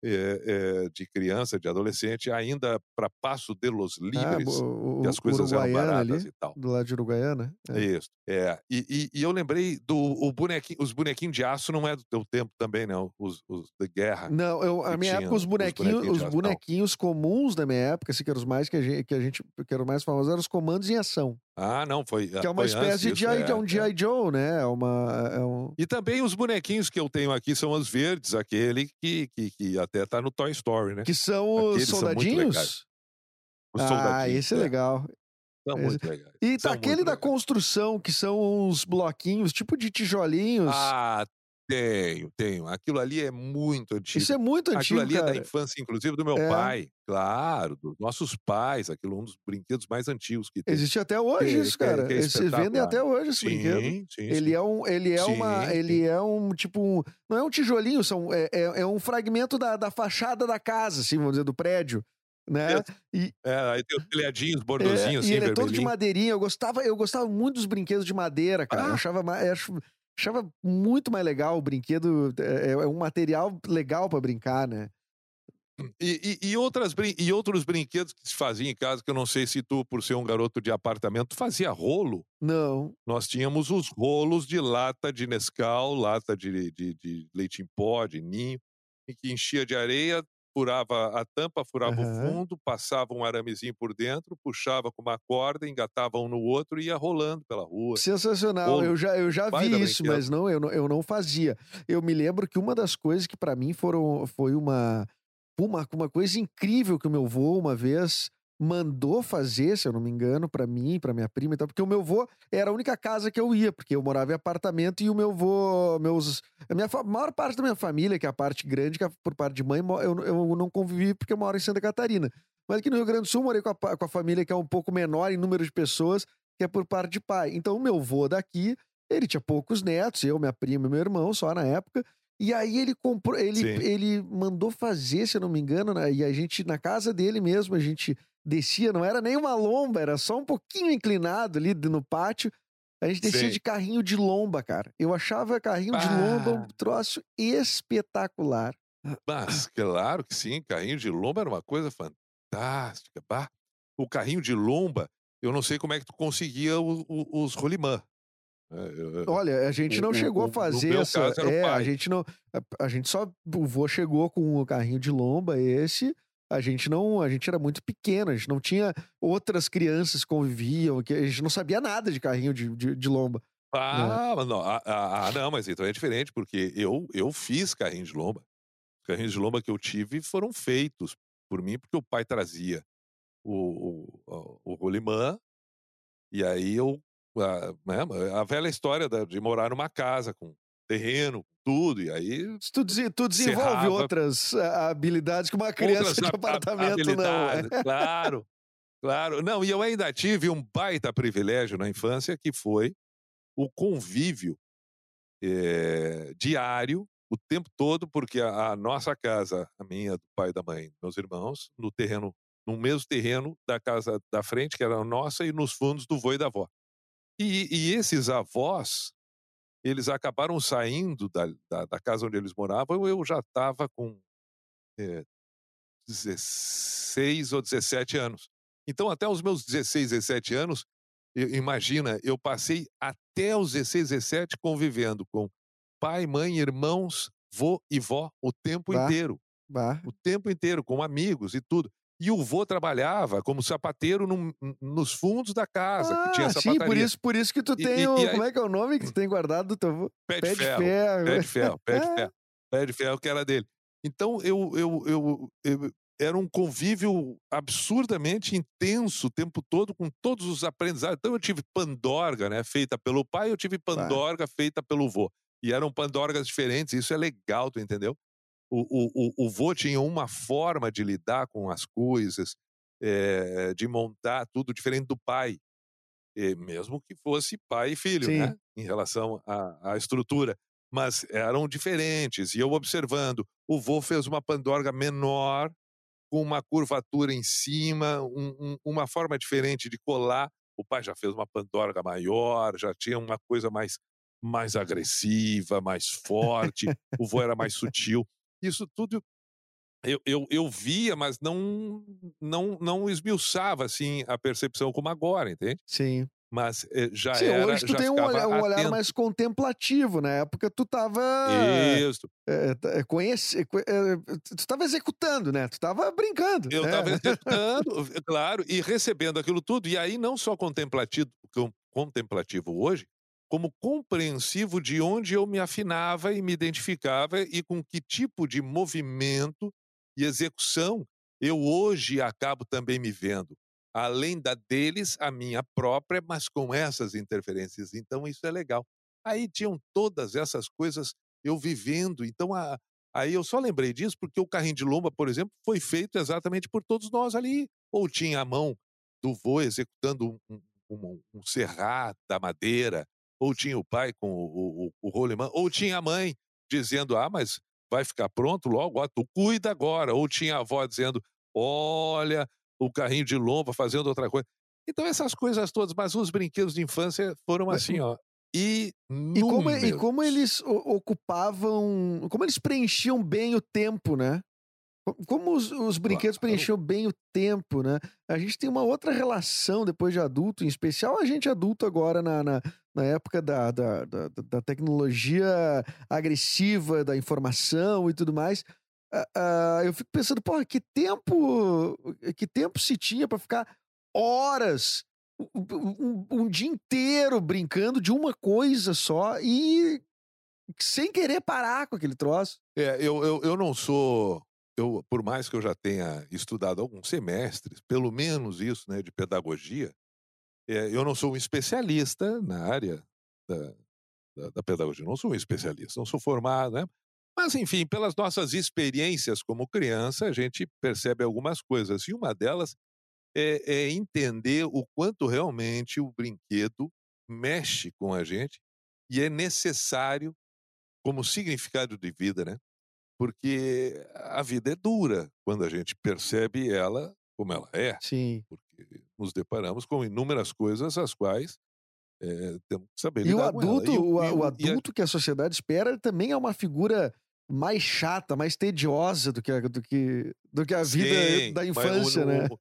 é, é, de criança, de adolescente, ainda para Passo de los Ah, Livres, o, que as coisas eram baratas ali, e tal. do lado de Uruguaiana. É. Isso. É. E, e- e eu lembrei do o bonequinho, os bonequinhos de aço não é do teu tempo também, não. Os, os de guerra. Não, eu, a minha época, os os bonequinhos, bonequinhos os de ação. bonequinhos comuns da minha época, assim, que eram os mais que a gente, que a gente que eram mais famosos, eram os comandos em ação. Ah, não, foi. Que é uma espécie de G.I. é, é um é. G.I. Joe, né? É uma. É um... E também os bonequinhos que eu tenho aqui são os verdes, aquele que, que, que até tá no Toy Story, né? Que são os soldadinhos? Os ah, soldadinhos, esse é legal. São Esse- muito legais. E tá aquele da legais. construção, que são uns bloquinhos, tipo de tijolinhos. Ah, tenho, tenho. Aquilo ali é muito antigo. Isso é muito Aquilo antigo, ali é da cara. infância, inclusive, do meu É. pai. Claro, dos nossos pais. Aquilo é um dos brinquedos mais antigos que tem. Existe até hoje isso, é- cara. que é Eles vendem até hoje esse brinquedo. Sim, sim, Ele sim. é um, ele é uma, Sim, ele é um tipo, um- não é um tijolinho, são, é, é, é um fragmento da, da fachada da casa, assim, vamos dizer, do prédio, né? Isso. É, aí tem os telhadinhos, É, bordozinhos, assim, e ele é todo de madeirinha. Eu gostava, eu gostava muito dos brinquedos de madeira, cara. Eu Ah. achava, eu acho- achava muito mais legal o brinquedo. É, é um material legal pra brincar, né? E, e- e outras, e outros brinquedos que se faziam em casa, que eu não sei se tu, por ser um garoto de apartamento, fazia rolo. Não. Nós tínhamos os rolos de lata de Nescau, lata de, de, de leite em pó, de ninho, em que enchia de areia, furava a tampa, furava Aham. o fundo, passava um aramezinho por dentro, puxava com uma corda, engatava um no outro e ia rolando pela rua. Sensacional. Eu já, eu já vi isso, brinquedo. mas não eu, não, eu não fazia. Eu me lembro que uma das coisas que pra mim foram, foi uma, uma, uma coisa incrível que o meu avô uma vez mandou fazer, se eu não me engano, pra mim, pra minha prima e tal, porque o meu avô era a única casa que eu ia, porque eu morava em apartamento e o meu avô, meus, a minha fa- maior parte da minha família, que é a parte grande, que é por parte de mãe, eu, eu não convivi porque eu moro em Santa Catarina. Mas aqui no Rio Grande do Sul, eu morei com a, com a família que é um pouco menor em número de pessoas, que é por parte de pai. Então, o meu avô daqui, ele tinha poucos netos, eu, minha prima e meu irmão, só na época. E aí ele comprou, ele, Sim. ele mandou fazer, se eu não me engano, né? e a gente, na casa dele mesmo, a gente descia, não era nem uma lomba, era só um pouquinho inclinado ali no pátio. A gente descia Sim. de carrinho de lomba, cara. Eu achava carrinho de lomba um troço espetacular. Mas, claro que sim, carrinho de lomba era uma coisa fantástica. Bah, o carrinho de lomba, eu não sei como é que tu conseguia o- o- os rolimã. É, Olha, a gente não o- chegou a fazer essa. é, a gente não. A, a gente só. O vô chegou com o carrinho de lomba, esse. A gente não. A gente era muito pequeno, a gente não tinha outras crianças que conviviam, que a gente não sabia nada de carrinho de, de, de lomba. Ah, mas não, ah, ah, ah, não, mas então é diferente, porque eu, eu fiz carrinho de lomba. Os carrinhos de lomba que eu tive foram feitos por mim, porque o pai trazia o, o, o rolimã, e aí eu. A, né, a velha história de morar numa casa com terreno, tudo, e aí. Tu, tu desenvolve Serrava. outras ah, habilidades que uma criança de apartamento não. é. habilidades, Claro, claro. Não, e eu ainda tive um baita privilégio na infância, que foi o convívio eh, diário, o tempo todo, porque a, a nossa casa, a minha, do pai e da mãe, meus irmãos, no terreno, no mesmo terreno da casa da frente, que era a nossa, e nos fundos do vô e da avó. E, e esses avós, eles acabaram saindo da, da, da casa onde eles moravam, eu já estava com eh, 16 ou 17 anos. Então, até os meus 16, 17 anos, eu- imagina, eu passei até os 16, 17 convivendo com pai, mãe, irmãos, vô e vó o tempo Bah. inteiro. Bah. O tempo inteiro, com amigos e tudo. E o vô trabalhava como sapateiro num- nos fundos da casa, que tinha Ah, sim, sapataria. por isso, por isso que tu tem e- o. e aí- Como é que é o nome que tu tem guardado do teu avô? Pé de Pé de ferro. ferro. Pé de ferro, pé de É. ferro. Pé de ferro que era dele. Então, eu, eu, eu, eu- era um convívio absurdamente intenso o tempo todo, com todos os aprendizados. Então, eu tive pandorga, né, feita pelo pai, eu tive pandorga feita pelo vô. E eram pandorgas diferentes, isso é legal, tu entendeu? O, o, o, vô tinha uma forma de lidar com as coisas, é, de montar tudo diferente do pai, e mesmo que fosse pai e filho, Sim. né? Em relação à, à estrutura. Mas eram diferentes. E eu observando, o vô fez uma pandorga menor, com uma curvatura em cima, um, um, uma forma diferente de colar. O pai já fez uma pandorga maior, já tinha uma coisa mais, mais agressiva, mais forte. o vô era mais sutil. Isso tudo eu, eu, eu via, mas não, não, não esmiuçava assim a percepção como agora, entende? Sim. Mas eh, já Sim, era. hoje tu já tem um olhar, um olhar mais contemplativo. Na época tu tava. Isso. É, conhece, é, tu estava executando, né? Tu estava brincando. Eu né? estava executando, claro, e recebendo aquilo tudo. E aí, não só contemplativo, contemplativo hoje, como compreensivo de onde eu me afinava e me identificava e com que tipo de movimento e execução eu hoje acabo também me vendo. Além da deles, a minha própria, mas com essas interferências. Então, isso é legal. Aí tinham todas essas coisas eu vivendo. Então, a, Aí eu só lembrei disso porque o carrinho de lomba, por exemplo, foi feito exatamente por todos nós ali. Ou tinha a mão do vô executando um, um, um serrar da madeira, ou tinha o pai com o, o, o rolemã, ou tinha a mãe dizendo, ah, mas vai ficar pronto logo, ó, tu cuida agora. Ou tinha a avó dizendo, olha, o carrinho de lomba fazendo outra coisa. Então essas coisas todas, mas os brinquedos de infância foram Mas- assim, ó, E como, e como eles ocupavam. Como eles preenchiam bem o tempo, né? Co- Como os, os brinquedos Claro. preenchiam bem o tempo, né? A gente tem uma outra relação depois de adulto, em especial a gente adulto agora na, na, na época da, da, da, da tecnologia agressiva, da informação e tudo mais. Ah, ah, eu fico pensando, porra, que tempo, que tempo se tinha para ficar horas um, um- um dia inteiro brincando de uma coisa só e sem querer parar com aquele troço. É, eu, eu, eu não sou. Eu, por mais que eu já tenha estudado alguns semestres, pelo menos isso, né, de pedagogia, é, eu não sou um especialista na área da, da, da pedagogia. Não sou um especialista, não sou formado, né? Mas, enfim, pelas nossas experiências como criança, a gente percebe algumas coisas. E uma delas é, é entender o quanto realmente o brinquedo mexe com a gente e é necessário como significado de vida, né? Porque a vida é dura quando a gente percebe ela como ela é, Sim. Nos deparamos com inúmeras coisas as quais eh, temos que saber E o lidar com ela. adulto, E o, e o e a- adulto que a sociedade espera também é uma figura mais chata, mais tediosa do que a, do que, do que a vida Sim, da mas o- infância, né? o-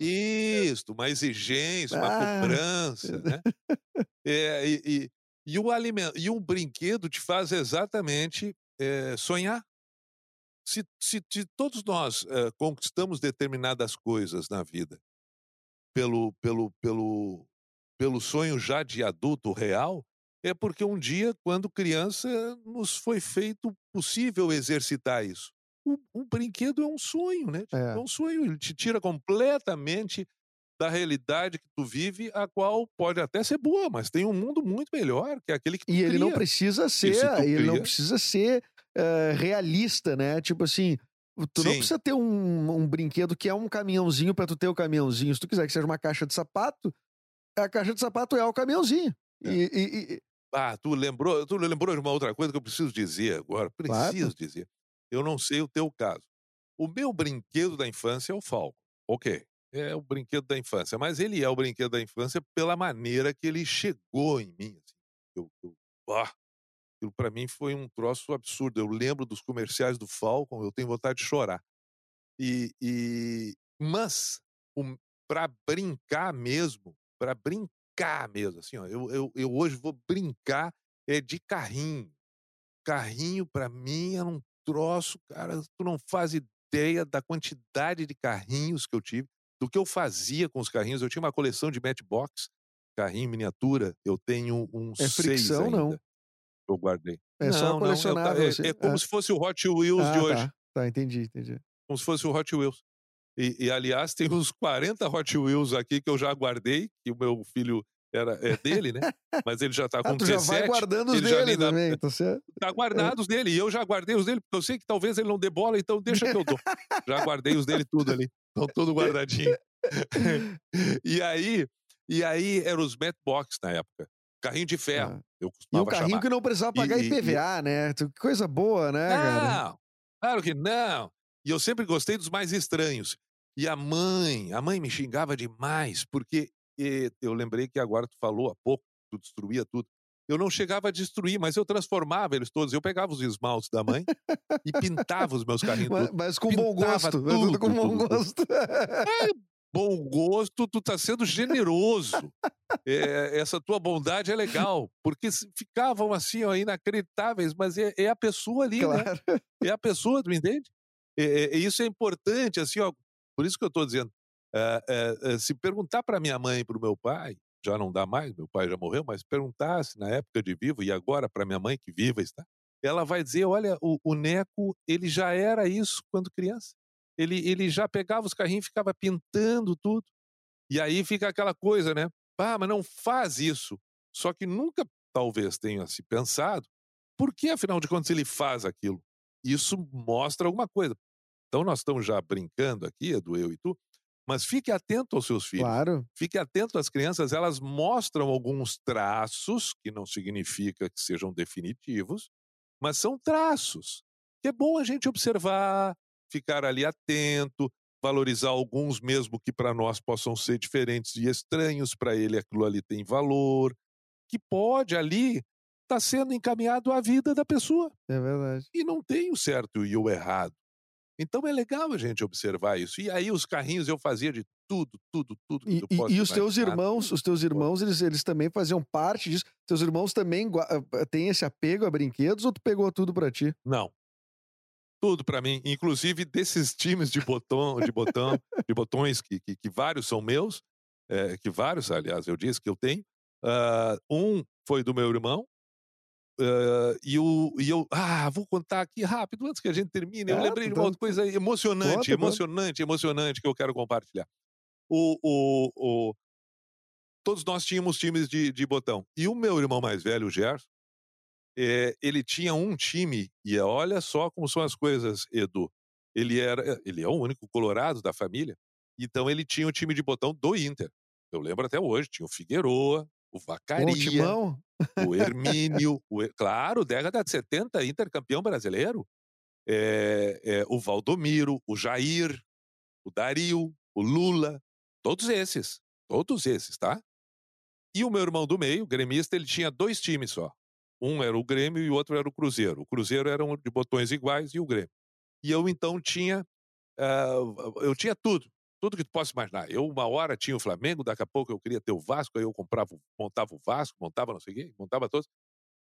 Isso, uma exigência, uma Ah. cobrança, né? É, e, e, e, o alimento, e um brinquedo te faz exatamente eh, sonhar. Se, se, se todos nós eh, conquistamos determinadas coisas na vida pelo, pelo, pelo, pelo sonho já de adulto real, é porque um dia, quando criança, nos foi feito possível exercitar isso. Um, um brinquedo é um sonho, né? É. É um sonho, ele te tira completamente da realidade que tu vive, a qual pode até ser boa, mas tem um mundo muito melhor que aquele que tu E ele não cria. precisa ser, ele não cria- precisa ser eh, realista, né? Tipo assim, tu não Sim. precisa ter um, um brinquedo que é um caminhãozinho pra tu ter o caminhãozinho. Se tu quiser que seja uma caixa de sapato, a caixa de sapato é o caminhãozinho. É. E, e- e- Ah, tu lembrou, tu lembrou de uma outra coisa que eu preciso dizer agora. Claro. Preciso dizer. Eu não sei o teu caso. O meu brinquedo da infância é o Falco. Ok. É o brinquedo da infância. Mas ele é o brinquedo da infância pela maneira que ele chegou em mim. Assim. Eu, eu, ah, aquilo para mim foi um troço absurdo. Eu lembro dos comerciais do Falcon, eu tenho vontade de chorar. E, e mas para brincar mesmo, para brincar mesmo, assim, ó, eu, eu, eu hoje vou brincar é de carrinho. Carrinho para mim era um troço, cara, tu não faz ideia da quantidade de carrinhos que eu tive, do que eu fazia com os carrinhos. Eu tinha uma coleção de matchbox, carrinho miniatura. Eu tenho uns É seis fricção, ainda. não? Eu guardei. É só Não, não, colecionável, É, é como Ah. se fosse o Hot Wheels de Ah, hoje. Tá, tá, entendi, entendi. Como se fosse o Hot Wheels. E, e, aliás, tem uns 40 Hot Wheels aqui que eu já guardei, que o meu filho era, é dele, né? Mas ele já tá com Ah, tu 17. já vai guardando os dele dá- também, tá certo? Tá guardado os dele. E eu já guardei os dele, porque eu sei que talvez ele não dê bola, então deixa que eu dou. Já guardei os dele tudo ali. Estão tudo guardadinho. e aí, e aí eram os Matchbox na época. Carrinho de ferro, Ah. eu E um carrinho chamar. que não precisava pagar E- e- IPVA, né? Tu- Que coisa boa, né, cara? Não, claro que não. E eu sempre gostei dos mais estranhos. E a mãe, a mãe me xingava demais, porque eh, eu lembrei que agora tu falou há pouco, tu destruía tudo. Eu não chegava a destruir, mas eu transformava eles todos. Eu pegava os esmaltes da mãe e pintava os meus carrinhos Mas, mas com bom gosto. tudo com tudo, bom tudo, tudo. gosto. Bom gosto, tu tá sendo generoso. É, essa tua bondade é legal, porque ficavam assim, ó, inacreditáveis, mas é, é a pessoa ali, né? claro. é a pessoa, tu me entende? É, é- isso é importante, assim, ó, por isso que eu estou dizendo. é, é, é, se perguntar para minha mãe e para o meu pai, já não dá mais, meu pai já morreu, mas perguntasse na época de vivo e agora para minha mãe que viva está, ela vai dizer, olha, o, o Neco, ele já era isso quando criança. Ele, ele já pegava os carrinhos e ficava pintando tudo. E aí fica aquela coisa, né? Ah, mas não faz isso. Só que nunca, talvez, tenha se pensado, por que, afinal de contas, ele faz aquilo? Isso mostra alguma coisa. Então, nós estamos já brincando aqui, Edu, eu e tu, mas fique atento aos seus filhos. Claro. Fique atento às crianças, elas mostram alguns traços, que não significa que sejam definitivos, mas são traços. Que é bom a gente observar, ficar ali atento, valorizar alguns mesmo que para nós possam ser diferentes e estranhos, para ele aquilo ali tem valor, que pode ali estar tá sendo encaminhado à vida da pessoa. É verdade. E não tem o certo e o errado. Então é legal a gente observar isso. E aí os carrinhos eu fazia de tudo, tudo, tudo. que E, e- e os teus irmãos, os teus irmãos, eles, eles também faziam parte disso. Teus irmãos também eh, têm esse apego a brinquedos ou tu pegou tudo pra ti? Não. Tudo para mim, inclusive desses times de botão, de botão, de botões que, que, que vários são meus, é, que vários, aliás, eu disse que eu tenho. ah, um foi do meu irmão. ah, e, o, e eu, ah, vou contar aqui rápido antes que a gente termine. Eu Ah, lembrei de então- uma outra coisa emocionante, conta. emocionante, emocionante que eu quero compartilhar. O, o, o, todos nós tínhamos times de, de botão. E o meu irmão mais velho, o Gerson, é, ele tinha um time, e olha só como são as coisas, Edu. Ele era, ele é o único colorado da família, então ele tinha o time de botão do Inter. Eu lembro até hoje, tinha o Figueroa, o o Vacaria, timão? o Hermínio, o, claro, década de 70, Inter campeão brasileiro. É, é, o Valdomiro, o Jair, o Dario, o Lula, todos esses, todos esses, tá? E o meu irmão do meio, gremista, ele tinha dois times só. Um era o Grêmio e o outro era o Cruzeiro. O Cruzeiro era um de botões iguais e o Grêmio. E eu então tinha, ah, eu tinha tudo, tudo que tu possa imaginar. Eu uma hora tinha o Flamengo, daqui a pouco eu queria ter o Vasco, aí eu comprava, montava o Vasco, montava não sei o quê, montava todos.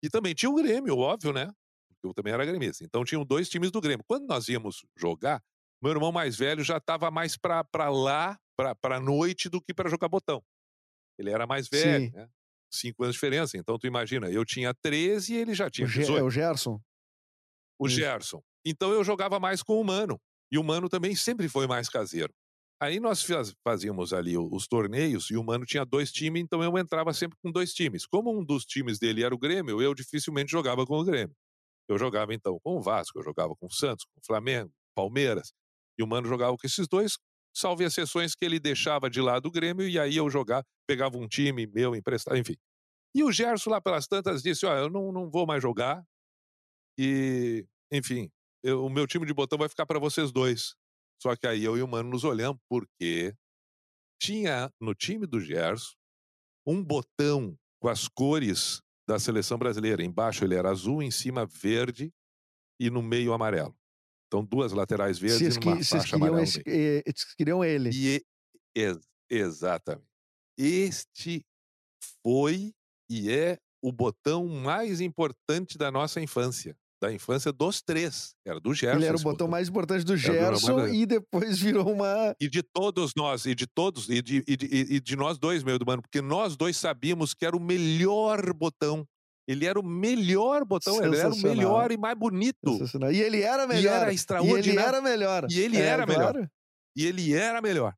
E também tinha o Grêmio, óbvio, né? Porque eu também era gremista. Então tinham dois times do Grêmio. Quando nós íamos jogar, meu irmão mais velho já estava mais para lá, para noite, do que para jogar botão. Ele era mais velho, né? Cinco anos de diferença. Então tu imagina, eu tinha 13 e ele já tinha O, Ge- 18 é o Gerson? o Isso. Gerson. Então eu jogava mais com o Mano. E o Mano também sempre foi mais caseiro. Aí nós faz- fazíamos ali o- os torneios e o Mano tinha dois times, então eu entrava sempre com dois times. Como um dos times dele era o Grêmio, eu dificilmente jogava com o Grêmio. Eu jogava então com o Vasco, eu jogava com o Santos, com o Flamengo, Palmeiras. E o Mano jogava com esses dois, salvo as sessões que ele deixava de lado o Grêmio e aí eu jogava, pegava um time meu emprestado, enfim. E o Gerson lá pelas tantas disse, ó, eu não, não vou mais jogar e, enfim, eu- o meu time de botão vai ficar para vocês dois. Só que aí eu e o Mano nos olhamos, porque tinha no time do Gerson um botão com as cores da seleção brasileira. Embaixo ele era azul, em cima verde e no meio amarelo. Então duas laterais verdes Vocês, e que, uma vocês faixa queriam, amarela. esse, vocês queriam ele. E ex- exatamente. Este foi e é o botão mais importante da nossa infância. Da infância dos três. Era do Gerson. Ele era o esse botão mais importante do do Gerson mais- e depois virou uma. E de todos nós, e de todos, e de, e de, e- de nós dois, meu mano, porque nós dois sabíamos que era o melhor botão. Ele era o melhor botão, ele era o melhor e mais bonito. E ele era E melhor. era E ele extraordinário. era melhor. E ele É, era melhor. claro. E ele era melhor.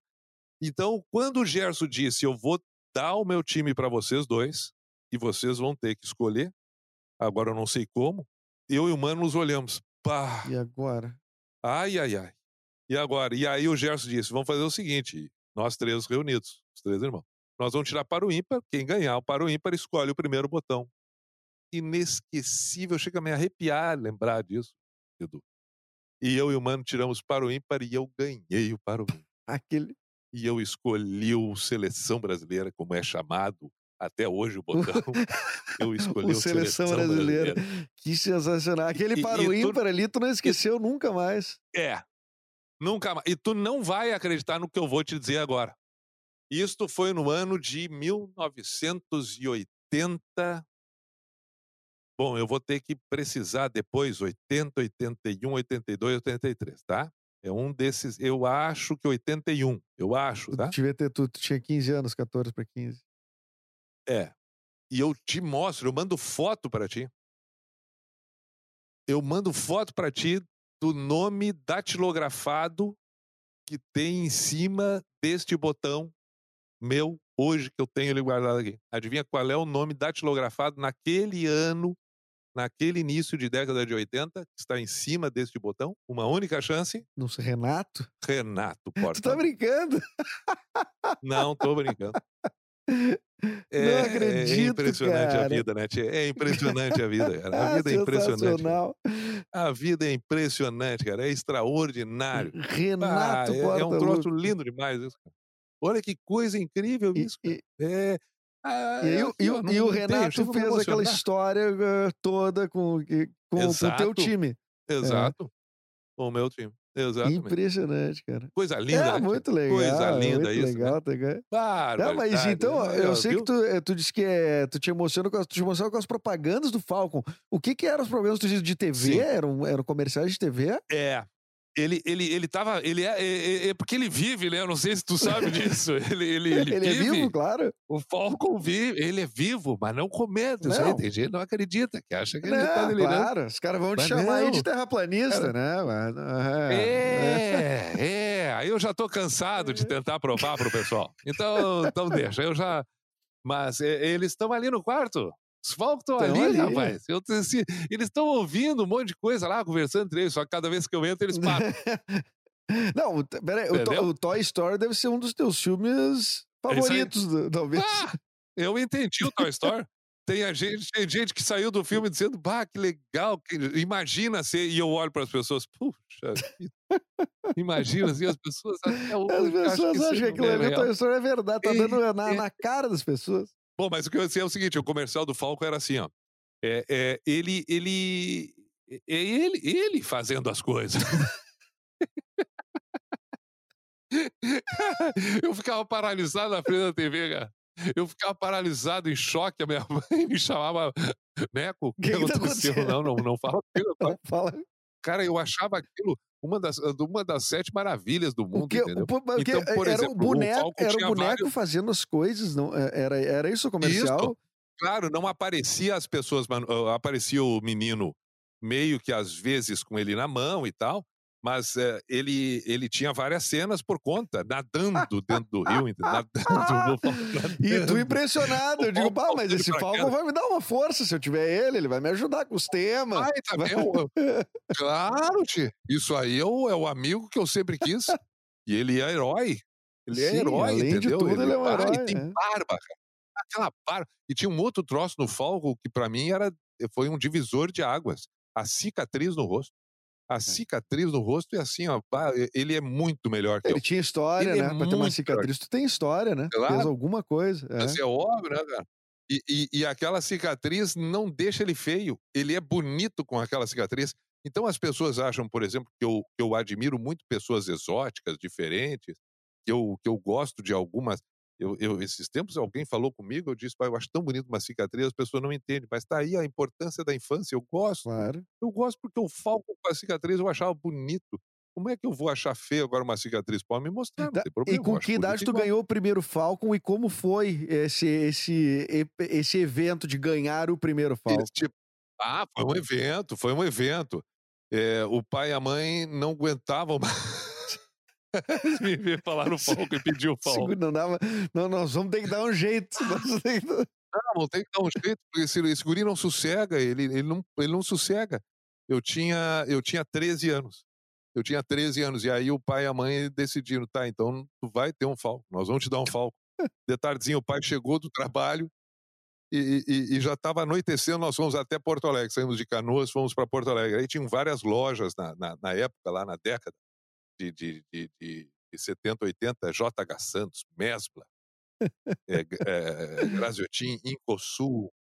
Então, quando o Gerson disse, eu vou dar o meu time para vocês dois e vocês vão ter que escolher. Agora eu não sei como. Eu e o Mano nos olhamos. Pá, E agora? ai, ai, ai. E agora? E aí o Gerson disse: vamos fazer o seguinte: nós três reunidos, os três irmãos. Nós vamos tirar para o ímpar. Quem ganhar o para o ímpar escolhe o primeiro botão. Inesquecível, chega a me arrepiar lembrar disso, Edu. E eu e o Mano tiramos para o ímpar e eu ganhei o para o ímpar. Aquele. E eu escolhi o Seleção Brasileira, como é chamado até hoje o botão. Eu escolhi O o, Seleção Brasileira. Que sensacional. Aquele E- para e o tu- ímpar ali, tu não esqueceu nunca mais. É. Nunca mais. E tu não vai acreditar no que eu vou te dizer agora. Isto foi no ano de 1980. Bom, eu vou ter que precisar depois, 80, 81, 82, 83, tá? É um desses, eu acho que 81, eu acho, Tu tá? devia ter, tu, tu tinha 15 anos, 14 para 15. É. E eu te mostro, eu mando foto para ti. Eu mando foto para ti do nome datilografado que tem em cima deste botão meu hoje que eu tenho ele guardado aqui. Adivinha qual é o nome datilografado naquele ano, naquele início de década de 80, que está em cima deste botão? Uma única chance, Não sei, Renato? Renato Tu Porta. tá brincando? Não, tô brincando. É, Não é acredito, impressionante a cara. vida, né? Tia? É impressionante a vida, cara. A vida é impressionante. A vida é impressionante, cara. É extraordinário. Ah, Renato é, é Porta um troço lindo demais isso, cara. Olha que coisa incrível E, isso. e, É. ah, e é o- aqui, e o- não- e o não tem, Renato fez aquela história eh, toda com, com, com o teu Exato. time. Exato. O meu time. Exatamente. Impressionante, cara. Coisa linda. é, né, tia? muito legal. Coisa linda muito isso, né? legal. tá ligado? Tá, mas então, né? eu sei Viu? que tu, eh, tu disse que é, tu te emociona com as, tu te emociona com as propagandas do Falcon. O que que eram os programas tu disse, de TV? Eram, eram comerciais de TV? É. Ele, ele, ele tava. Ele é, é, é porque ele vive, né? Eu não sei se tu sabe disso. Ele, ele, ele, Ele é vive. vivo, claro. O Falcon vive. Ele é vivo, mas não. Isso aí Não. tem gente que não acredita, que acha que ele Não, tá delirando. claro, os caras vão te Mas chamar aí de não. terraplanista, né? Mas, é, É, é. Aí eu já tô cansado de tentar provar pro pessoal. Então, então deixa, eu já. Mas é, eles estão ali no quarto. Os Falcon estão Tão ali, ali. rapaz. Eu, se- eles estão ouvindo um monte de coisa lá, conversando entre eles, só que cada vez que eu entro, eles param. Não, peraí, o, To- o Toy Story deve ser um dos teus filmes É favoritos, do- talvez. Ah, eu entendi o Toy Story. Tem, a gente, tem gente que saiu do filme dizendo, bah, que legal, que, imagina ser. E eu olho para as pessoas, puxa vida. Imagina assim, as pessoas até hoje. As pessoas acham que não aquilo é ali, o real. Toy Story é verdade, tá É, dando na, é. na cara das pessoas. Bom, mas o que eu ia dizer é o seguinte: o comercial do Falco era assim, ó. É, é, ele, ele, é ele, ele fazendo as coisas. eu ficava paralisado na frente da TV, cara. Eu ficava paralisado, em choque. A minha mãe me chamava, Neco, o que, Que tá aconteceu? acontecendo? não, não, não fala aquilo. Não, fala. Cara, eu achava aquilo uma das, uma das sete maravilhas do O mundo, que, entendeu? o, porque Então, por era exemplo, o o boneco, Falcon era o tinha boneco vários- fazendo as coisas, não? é, Era, era isso o comercial? Claro, não aparecia as pessoas, ah, aparecia o menino meio que às vezes com ele na mão e tal, mas eh, ele, ele tinha várias cenas por conta, nadando dentro do rio, nadando, E tu impressionado, eu digo, pá, mas esse queda. vai me dar uma força se eu tiver ele, ele vai me ajudar com os temas. Ai, tá vendo? Claro, tio. Isso aí é o, é o amigo que eu sempre quis. E ele é herói. Ele é Sim, herói, além de entendeu? tudo, ele é um ah, herói, E tem é. barba, cara. Aquela barba. E tinha um outro troço no Falco que pra mim era, foi um divisor de águas. A cicatriz no rosto. É. A cicatriz no rosto é assim, ó. ele é muito melhor que eu. Ele tinha história, Ele é né? pra ter uma cicatriz, tu tem história, né? Claro. Fez alguma coisa. é. Mas é óbvio, né, cara? E, e, e aquela cicatriz não deixa ele feio. Ele é bonito com aquela cicatriz. Então as pessoas acham, por exemplo, que eu, que eu admiro muito pessoas exóticas, diferentes, que eu, que eu gosto de algumas. Eu, eu- esses tempos alguém falou comigo, eu disse, pai, eu acho tão bonito uma cicatriz, as pessoas não entendem, mas tá aí a importância da infância, eu gosto. Claro. Eu gosto porque o Falco com a cicatriz eu achava bonito. Como é que eu vou achar feio agora uma cicatriz? Pode me mostrar, não tem E problema. eu com que idade tu ganhou o primeiro Falcon e como foi esse, esse, esse evento de ganhar o primeiro Falcon? Tipo- ah, foi um evento, foi um evento. É, o pai e a mãe não aguentavam mais. Me ver falar no Falco e pedir o. Segura, não dava. Não, nós vamos ter que dar um jeito. Não, tem que dar um jeito, porque esse, esse guri não sossega, ele, ele, não, ele não sossega. Eu tinha, eu tinha 13 anos. Eu tinha 13 anos, e aí o pai e a mãe decidiram, tá, então tu vai ter um falco, nós vamos te dar um falco. De tardezinha o pai chegou do trabalho e, e- e já estava anoitecendo, nós fomos até Porto Alegre, saímos de Canoas, fomos para Porto Alegre. Aí tinham várias lojas na, na, na época, lá na década de, de, de, de, de 70, 80, JH Santos, Mesbla, é, é, Graziotin, Incosul,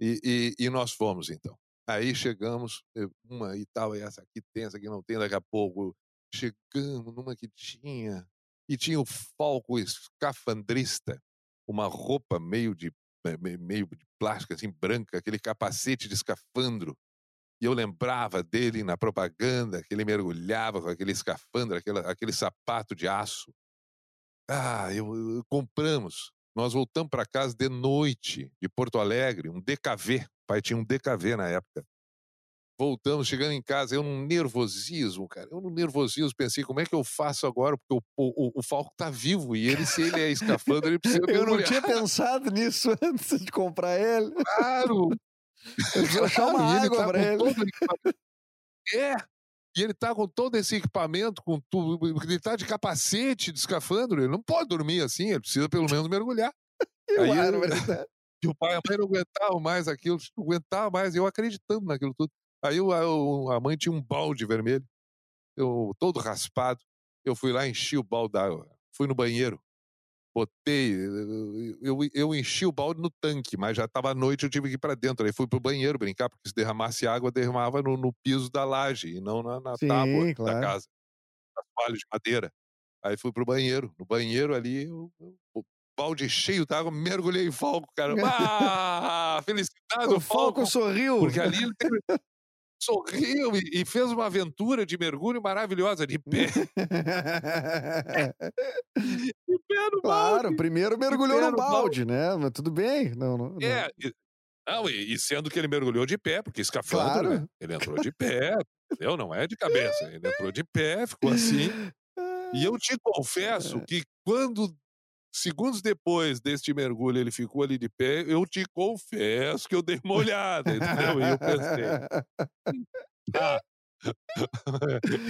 e, e, e nós fomos então. Aí chegamos, eh, uma e tal, essa aqui tem, essa aqui não tem, daqui a pouco chegamos numa que tinha, e tinha o falco escafandrista, uma roupa meio de me- me- meio de plástico, assim, branca, aquele capacete de escafandro. E eu lembrava dele na propaganda, que ele mergulhava com aquele escafandro, aquele, aquele sapato de aço. Ah, eu, eu- compramos. Nós voltamos para casa de noite, de Porto Alegre, um DKV. O pai tinha um DKV na época. Voltamos, chegando em casa, eu num nervosismo, cara. Eu num nervosismo, pensei, como é que eu faço agora? Porque o, o, o Falco tá vivo e ele, se ele é escafandro, ele precisa Eu não tinha pensado nisso antes de comprar ele. Claro! Eu vou achar uma e ele água tá pra com ele. É! E ele tá com todo esse equipamento, com tudo. Ele tá de capacete, de escafandro. Ele não pode dormir assim, ele precisa pelo menos mergulhar. Eu Aí eu- era, verdade. E o pai e a mãe não aguentavam mais aquilo, não aguentava mais, eu acreditando naquilo tudo. Aí a, o- a mãe tinha um balde vermelho, eu todo raspado. Eu fui lá, enchi o balde d'água, fui no banheiro, botei, eu, eu, eu enchi o balde no tanque, mas já estava à noite, eu tive que ir para dentro. Aí fui pro banheiro brincar, porque se derramasse água, derramava no, no piso da laje e não na, na Sim, tábua claro. da casa, nas palhas de madeira. Aí fui pro banheiro. No banheiro ali, eu- eu- o balde cheio d'água, mergulhei em falco, cara. Ah, felicidade O do falco. Falco sorriu. Porque ali ele teve- sorriu e, e fez uma aventura de mergulho maravilhosa, de pé, de pé no claro, balde. primeiro mergulhou no no balde, né? Mas tudo bem. Não, não, não. É, e, não, e, e sendo que ele mergulhou de pé, porque escafandro, Claro. né? Ele entrou de pé, entendeu? Não é de cabeça. Ele entrou de pé, ficou assim. E eu te confesso que quando, segundos depois deste mergulho, ele ficou ali de pé, eu te confesso que eu dei uma olhada, entendeu? E eu pensei, ah,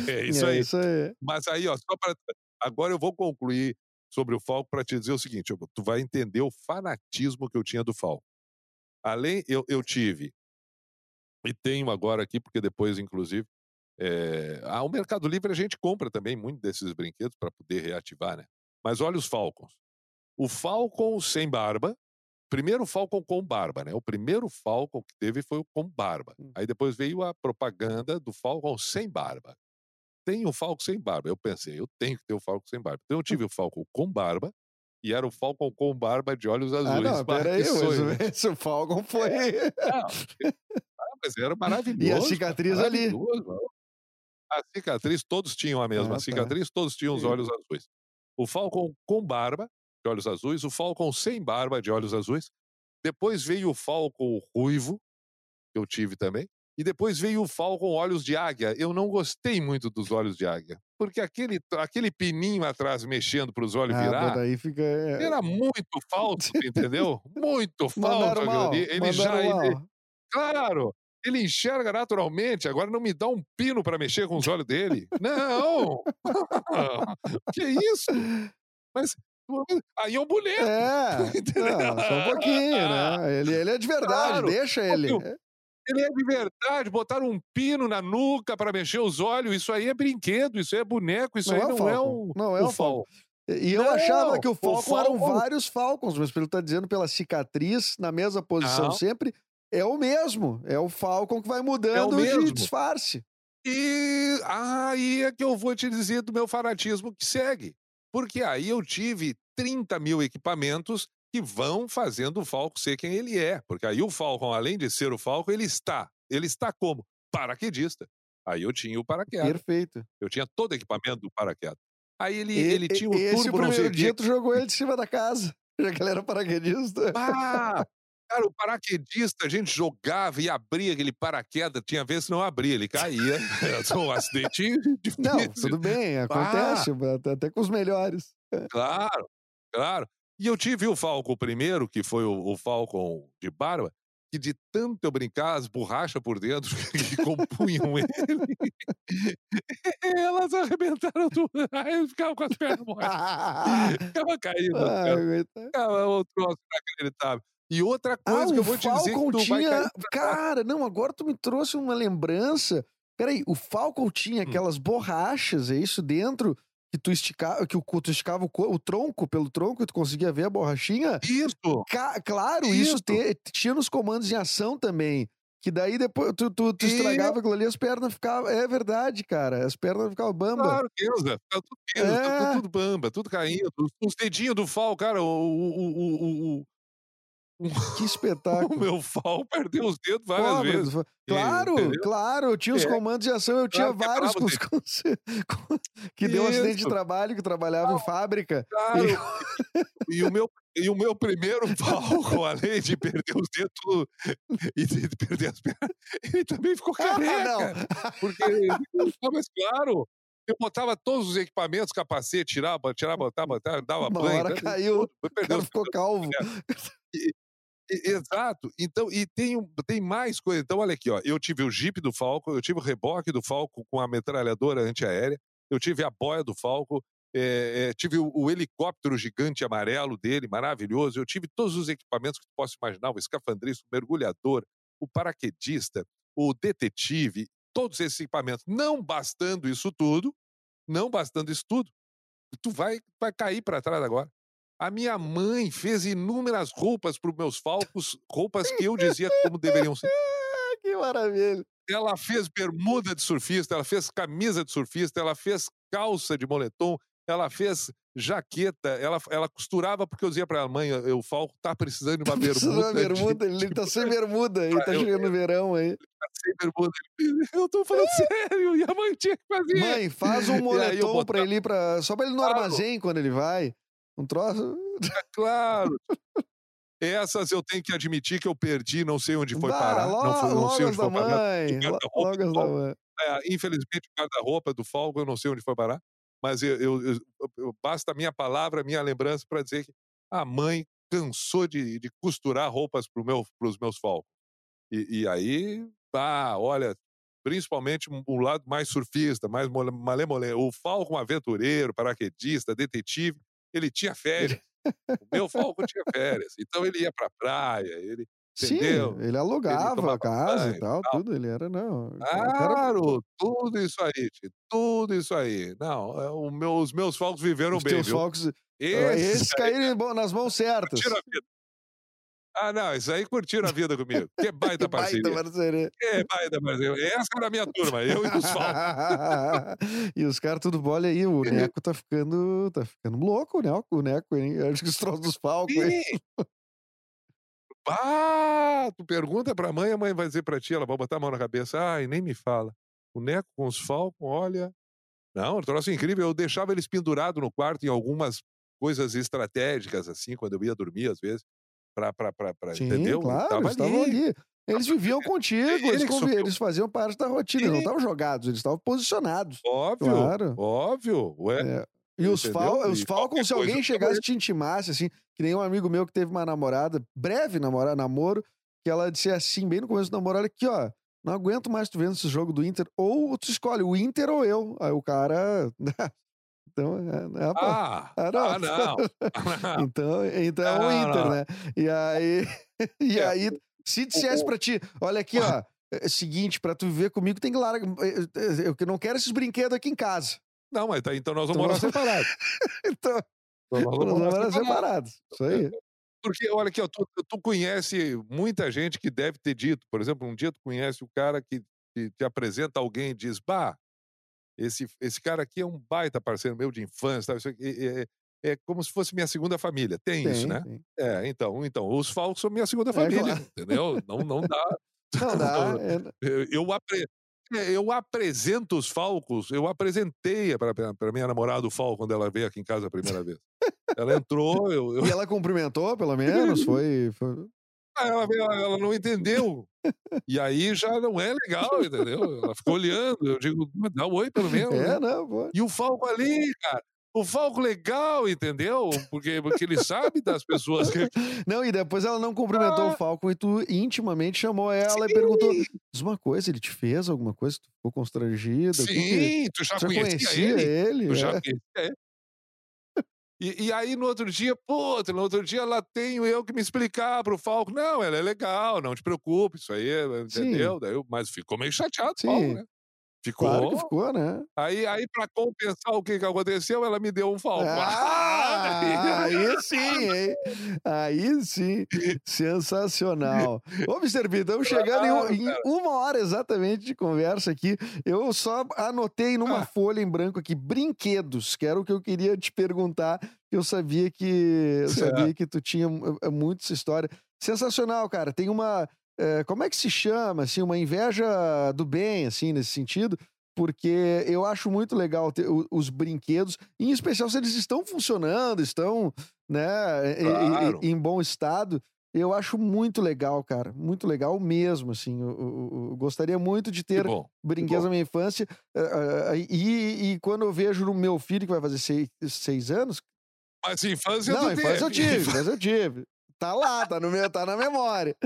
é isso é aí. isso aí. Mas aí, ó, só para. Agora eu vou concluir sobre o Falco para te dizer o seguinte: tu vai entender o fanatismo que eu tinha do Falco. Além, eu, eu tive, e tenho agora aqui, porque depois, inclusive, é, o Mercado Livre a gente compra também muito desses brinquedos para poder reativar, né? Mas olha os Falcons. O Falcon sem barba, primeiro Falcon com barba, né? O primeiro Falcon que teve foi o com barba. Hum. Aí depois veio a propaganda do Falcon sem barba. Tem o Falcon sem barba. Eu pensei, eu tenho que ter o Falcon sem barba. Então eu tive o Falcon com barba e era o Falcon com barba de olhos azuis. Ah, não, peraí, né? esse o Falcon foi. Não, ah, mas era maravilhoso. E a cicatriz ali. A cicatriz, todos tinham a mesma. Ah, a tá. cicatriz, todos tinham os olhos azuis. O Falcon com barba, de olhos azuis. O Falcon sem barba, de olhos azuis. Depois veio o Falcon ruivo, que eu tive também. E depois veio o Falcon olhos de águia. Eu não gostei muito dos olhos de águia. Porque aquele, aquele pininho atrás mexendo para os olhos Ah, virar. daí fica. é, Era muito falso, entendeu? Muito falso. Mal. Ele já. ele-. Claro, ele enxerga naturalmente. Agora não me dá um pino para mexer com os olhos dele. Não! que isso? Mas aí é um boneco. É, não, só um pouquinho, né? Ele, ele é de verdade, Claro. deixa ele. Ele é de verdade. Botaram um pino na nuca para mexer os olhos. Isso aí é brinquedo, isso aí é boneco, isso Não aí é não é o. não é o Falcon. E eu Não, achava que o o Falcon eram vários Falcons, mas pelo que tá dizendo pela cicatriz, na mesma posição Não. sempre, é o mesmo. É o Falcon que vai mudando de mesmo. disfarce. E aí é que eu vou te dizer do meu fanatismo que segue. Porque aí eu tive 30 mil equipamentos que vão fazendo o Falcon ser quem ele é. Porque aí o Falcon, além de ser o Falcon, ele está. Ele está como? Paraquedista. Aí eu tinha o paraquedas. Perfeito. Eu tinha todo o equipamento do paraquedas. Aí ele, E- ele tinha o esse turbo, primeiro o quê. dia tu jogou ele de cima da casa, já que ele era paraquedista. Ah, Cara, o paraquedista, a gente jogava e abria aquele paraquedas, tinha vezes que não abria, ele caía. Era um acidente difícil. Não, tudo bem, acontece, até- até com os melhores. Claro, claro. E eu tive o Falcon primeiro, que foi o, o Falcon de barba, que de tanto eu brincar, as borrachas por dentro que compunham ele, elas arrebentaram tudo. Aí eu ficava com as pernas moedas. Ficava caído. Ai. Ficava um troço inacreditável. E outra coisa ah, que eu o vou te dizer Falcon que tu vai tinha. cair trás. Cara, não, agora tu me trouxe uma lembrança. Peraí, o Falcon tinha Hum. aquelas borrachas, é isso dentro? Que tu esticava, que o, tu esticava o, o tronco pelo tronco e tu conseguia ver a borrachinha? Isso! Ca- claro, isso, Isso. te- tinha nos comandos em ação também. Que daí depois tu, tu, tu E- estragava aquilo ali, as pernas ficavam. É verdade, cara. As pernas ficavam bamba. Claro, Deus, ficava tudo, Deus, É. tudo, tudo bamba, tudo caindo. Os, os dedinhos do Fal, cara, o, o, o, o, Que espetáculo. o meu Fal perdeu os dedos várias Pobre vezes. Fa- Claro, entendeu? claro, eu tinha os É. comandos de ação, eu tinha Claro, vários com, quebrava os- com- que deu um acidente de Isso. trabalho, que trabalhava em fábrica. Claro. E, o meu, e o meu primeiro Falcon, além de perder os dedos tudo, e de perder as pernas, ele também ficou Ah, careca. não. Porque, ah, mas claro, eu botava todos os equipamentos, capacete, tirava, tirava, botava, botava, dava Uma banho. hora tudo, caiu, tudo, ficou calvo. E- Exato. Então, e tem, tem mais coisa. Então, olha aqui, ó. Eu tive o Jeep do Falco, eu tive o reboque do Falco com a metralhadora antiaérea, eu tive a boia do Falco, é, é, tive o, o helicóptero gigante amarelo dele, maravilhoso. Eu tive todos os equipamentos que tu possa imaginar: o escafandrista, o mergulhador, o paraquedista, o detetive, todos esses equipamentos. Não bastando isso tudo, não bastando isso tudo, tu vai, vai cair para trás agora. A minha mãe fez inúmeras roupas para os meus falcos, roupas que eu dizia como deveriam ser. Ah, que maravilha. Ela fez bermuda de surfista, ela fez camisa de surfista, ela fez calça de moletom, ela fez jaqueta, ela, ela costurava porque eu dizia para ela, mãe, o Falco tá precisando de uma Precisa de bermuda. uma bermuda, de, ele tá sem bermuda, ele tá chegando no verão aí. sem bermuda. Eu tô falando sério, e a mãe tinha que fazer. Mãe, faz um moletom botava- pra ele pra. Só pra ele no Claro. armazém quando ele vai. Um troço. Claro. Essas eu tenho que admitir que eu perdi, não sei onde foi Bah, parar. lo- não, foi, não sei onde foi mãe. O lo- guarda-roupa Logo do as da Falco. mãe. É, infelizmente, o guarda-roupa do Falco, eu não sei onde foi parar. Mas eu, eu- eu- eu- basta a minha palavra, a minha lembrança para dizer que a mãe cansou de, de costurar roupas para meu, os meus Falcos. E, e aí, ah, olha, principalmente um, um lado mais surfista, mais malemolente. O Falcon aventureiro, paraquedista, detetive, ele tinha férias. O meu Falcon tinha férias. Então ele ia para praia, ele Entendeu? Sim, ele alugava tomava a casa e tal, tal. tudo. Ele era, não. Claro, tudo isso aí, tio, tudo isso aí. Não, é, meu- os meus falcos viveram os bem, teus viu? focos. Esses Esses aí caíram nas mãos certas. curtiram a vida. Ah, não, isso aí curtiram a vida comigo. Que baita Que baita parceria. parceria. Que baita parceria. Essa era a minha turma, eu e dos falcos. e os caras tudo olha aí, o Neco tá ficando, tá ficando louco, Neco, o Neco, hein? Acho que os troços dos palcos, hein? Ah, tu pergunta pra mãe, a mãe vai dizer pra ti, ela vai botar a mão na cabeça. Ai, nem me fala. O Neco com os Falcon, olha. Não, um troço incrível. Eu deixava eles pendurados no quarto em algumas coisas estratégicas, assim, quando eu ia dormir, às vezes. Pra, pra, pra, pra, Sim, entendeu? claro, Tava eles estavam ali. Eles viviam contigo, Ele eles, subiu. eles faziam parte da rotina, eles não estavam jogados, eles estavam posicionados. Óbvio, Claro. óbvio. Ué, É. E os, fal os Falcons, se alguém chegasse e te intimasse, assim, que nem um amigo meu que teve uma namorada, breve namora, namoro, que ela disse assim, bem no começo do namoro, olha aqui, ó, não aguento mais tu vendo esse jogo do Inter, ou tu escolhe o Inter ou eu. Aí o cara. então, é, é. Ah, Ah, não. ah, não. Então, então é o Inter, né? E aí, e É. aí se dissesse pra ti, olha aqui, ó, é o seguinte, pra tu viver comigo tem que largar, eu- que não quero esses brinquedos aqui em casa. Não, mas tá, então nós Então vamos morar nós- separados. Então, Então nós vamos morar morar separados. Isso aí. Porque, olha aqui, ó, tu, tu conhece muita gente que deve ter dito, por exemplo, um dia tu conhece o cara que te, te apresenta alguém e diz, bah, esse, esse cara aqui é um baita parceiro meu de infância, aqui, é, é, é como se fosse minha segunda família. Tem, isso, né? tem. É, então, então, os falsos são minha segunda família, claro. entendeu? Não, não dá. Não dá. é- Eu, eu, apre- é, eu apresento os falcos, eu apresentei para minha namorada o falco quando ela veio aqui em casa a primeira vez. Ela entrou, eu, eu E ela cumprimentou, pelo menos? Foi. foi... Aí ela, ela, ela não entendeu. E aí já não é legal, entendeu? Ela ficou olhando. Eu digo, "Mas dá um oi pelo menos. É, né?" não, pô. E o Falco ali, cara. O Falco legal, entendeu? Porque, porque ele sabe das pessoas que. Não, e depois ela não cumprimentou Ah. o Falcon e tu intimamente chamou ela e perguntou: diz uma coisa, ele te fez alguma coisa? Tu ficou constrangida? Que- Sim, tu já Tu já conhecia, conhecia ele. ele? Tu já é. conhecia ele. E, e aí, no outro dia, pô, no outro dia lá tenho eu que me explicar pro Falco. Não, ela é legal, não te preocupe, isso aí, entendeu? Daí eu- mas ficou meio chateado, o Falco, Sim. né? Ficou. Claro que ficou, né? Aí, aí para compensar o que, que aconteceu, ela me deu um Falco. Ah, aí sim, hein? Aí sim. Sensacional. Ô, Mr. B, estamos chegando em, um- em uma hora exatamente de conversa aqui. Eu só anotei numa Ah. folha em branco aqui, brinquedos, que era o que eu queria te perguntar. Eu sabia que eu Certo. sabia que tu tinha eh, muito essa história. Sensacional, cara. Tem uma. Eh, como é que se chama? Assim, uma inveja do bem, assim, nesse sentido porque eu acho muito legal ter o- os brinquedos, em especial se eles estão funcionando, estão né, Claro. e- em bom estado. Eu acho muito legal, cara. Muito legal mesmo, assim. Eu, eu- eu gostaria muito de ter bom. brinquedos na minha infância. ah, ah, e, e quando eu vejo no meu filho, que vai fazer seis, seis anos... Mas infância Não, tu infância eu tive, infância eu tive. Tá lá, tá, no meu, tá na memória.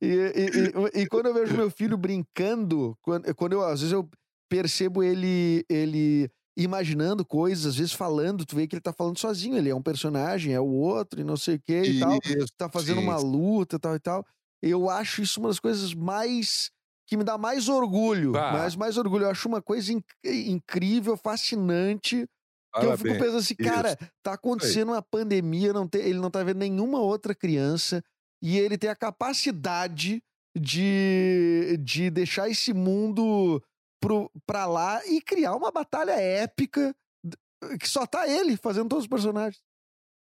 E, e- e- e quando eu vejo meu filho brincando, quando, quando eu, às vezes eu percebo ele, ele imaginando coisas, às vezes falando, tu vê que ele tá falando sozinho, ele é um personagem, é o outro, e não sei o que e tal tá fazendo uma luta, tal e tal. Eu acho isso uma das coisas mais que me dá mais orgulho, Ah. mais mais orgulho. Eu acho uma coisa inc- incrível, fascinante, que eu fico pensando assim, cara, Isso. tá acontecendo uma pandemia, não tem, ele não tá vendo nenhuma outra criança e ele tem a capacidade de, de deixar esse mundo pro, pra lá e criar uma batalha épica que só tá ele fazendo todos os personagens.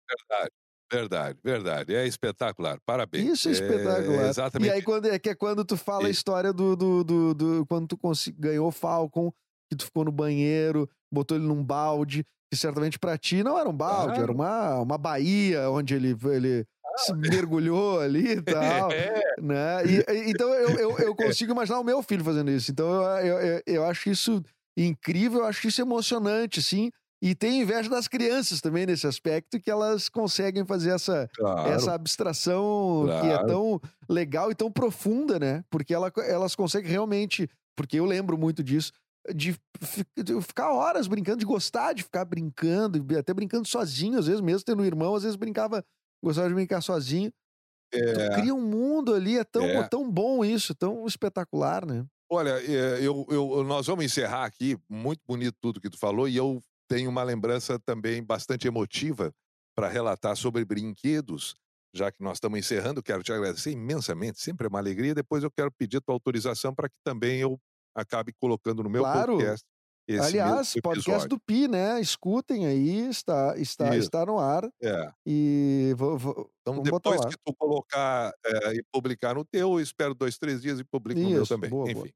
Verdade, verdade, verdade. É espetacular. Parabéns. Isso é espetacular. exatamente. E aí, quando, é que é quando tu fala a E- história do, do, do, do- Quando tu ganhou o Falcon, que tu ficou no banheiro, botou ele num balde, que certamente pra ti não era um balde, era Claro. uma, uma baía onde ele, ele se mergulhou ali e tal. É, né? E- então eu, eu, eu consigo imaginar o meu filho fazendo isso. Então eu, eu, eu, acho isso incrível, eu acho isso emocionante, assim. E tenho inveja das crianças também nesse aspecto, que elas conseguem fazer essa, claro. essa abstração que é Claro. tão legal e tão profunda, né? Porque ela, elas conseguem realmente. Porque eu lembro muito disso. De, fi- de ficar horas brincando, de gostar de ficar brincando, até brincando sozinho, às vezes, mesmo tendo um irmão, às vezes brincava, gostava de brincar sozinho. É, Tu cria um mundo ali, é tão, É. tão bom isso, tão espetacular, né? Olha, é, eu, eu- nós vamos encerrar aqui. Muito bonito tudo que tu falou. E eu tenho uma lembrança também bastante emotiva para relatar sobre brinquedos. Já que nós estamos encerrando, quero te agradecer imensamente. Sempre é uma alegria. Depois eu quero pedir tua autorização para que também eu acabe colocando no meu Claro. podcast esse Aliás, podcast do Pi, né? Escutem aí, está, está, Isso. está no ar. É. E vou, vou- Então, depois que tu colocar é, e publicar no teu, eu espero dois, três dias e publico no meu Isso, também. boa, Enfim. boa.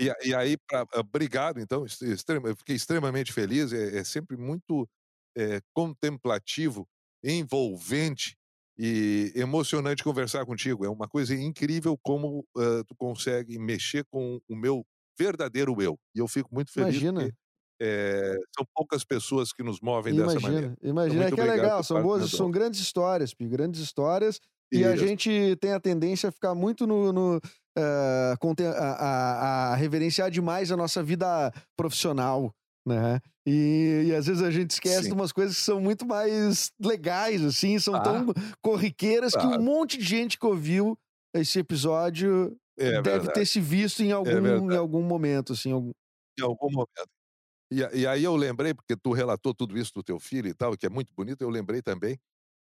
E, e aí, pra, obrigado, então, ex- extrema- eu fiquei extremamente feliz, é, é sempre muito é, contemplativo, envolvente e emocionante conversar contigo. É uma coisa incrível como ah, tu consegue mexer com o meu verdadeiro eu. E eu fico muito feliz Imagina. porque é, são poucas pessoas que nos movem dessa maneira. Imagina, imagina muito que é legal, são boas, são grandes histórias, Pi, grandes histórias. E a Isso. gente tem a tendência a ficar muito no. no eh, conte- a, a- a reverenciar demais a nossa vida profissional, né? E, e às vezes a gente esquece Sim. de umas coisas que são muito mais legais, assim, são Ah, tão corriqueiras que um monte de gente que ouviu esse episódio É deve verdade. ter se visto em algum, em verdade. algum momento, assim. algum- em algum momento. E, e aí eu lembrei, porque tu relatou tudo isso do teu filho e tal, que é muito bonito, eu lembrei também,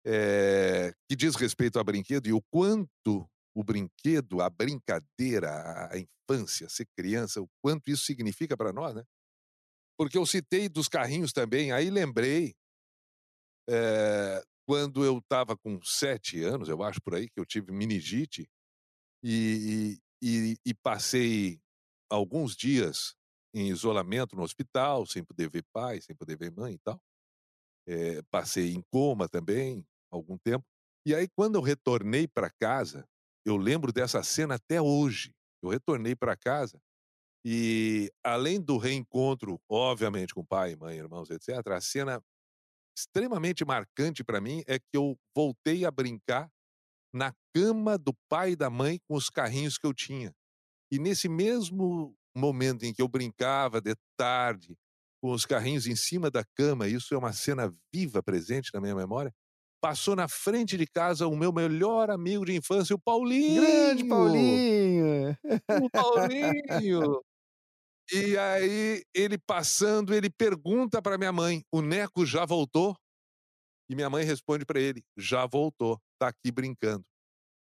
eh, que diz respeito a brinquedo e o quanto o brinquedo, a brincadeira, a, a infância, ser criança, o quanto isso significa para nós, né? Porque eu citei dos carrinhos também, aí lembrei eh, quando eu estava com sete anos, eu acho por aí, que eu tive meningite e, e, e- passei alguns dias em isolamento no hospital, sem poder ver pai, sem poder ver mãe e tal. Eh, passei em coma também, algum tempo. E aí, quando eu retornei para casa, eu lembro dessa cena até hoje. Eu retornei para casa e, além do reencontro, obviamente, com pai, mãe, irmãos, etc., a cena extremamente marcante para mim é que eu voltei a brincar na cama do pai e da mãe com os carrinhos que eu tinha. E nesse mesmo momento em que eu brincava de tarde com os carrinhos em cima da cama, isso é uma cena viva presente na minha memória. Passou na frente de casa o meu melhor amigo de infância, o Paulinho. Grande Paulinho! O Paulinho! E aí, ele passando, ele pergunta para minha mãe: o Neco já voltou? E minha mãe responde para ele: já voltou, tá aqui brincando.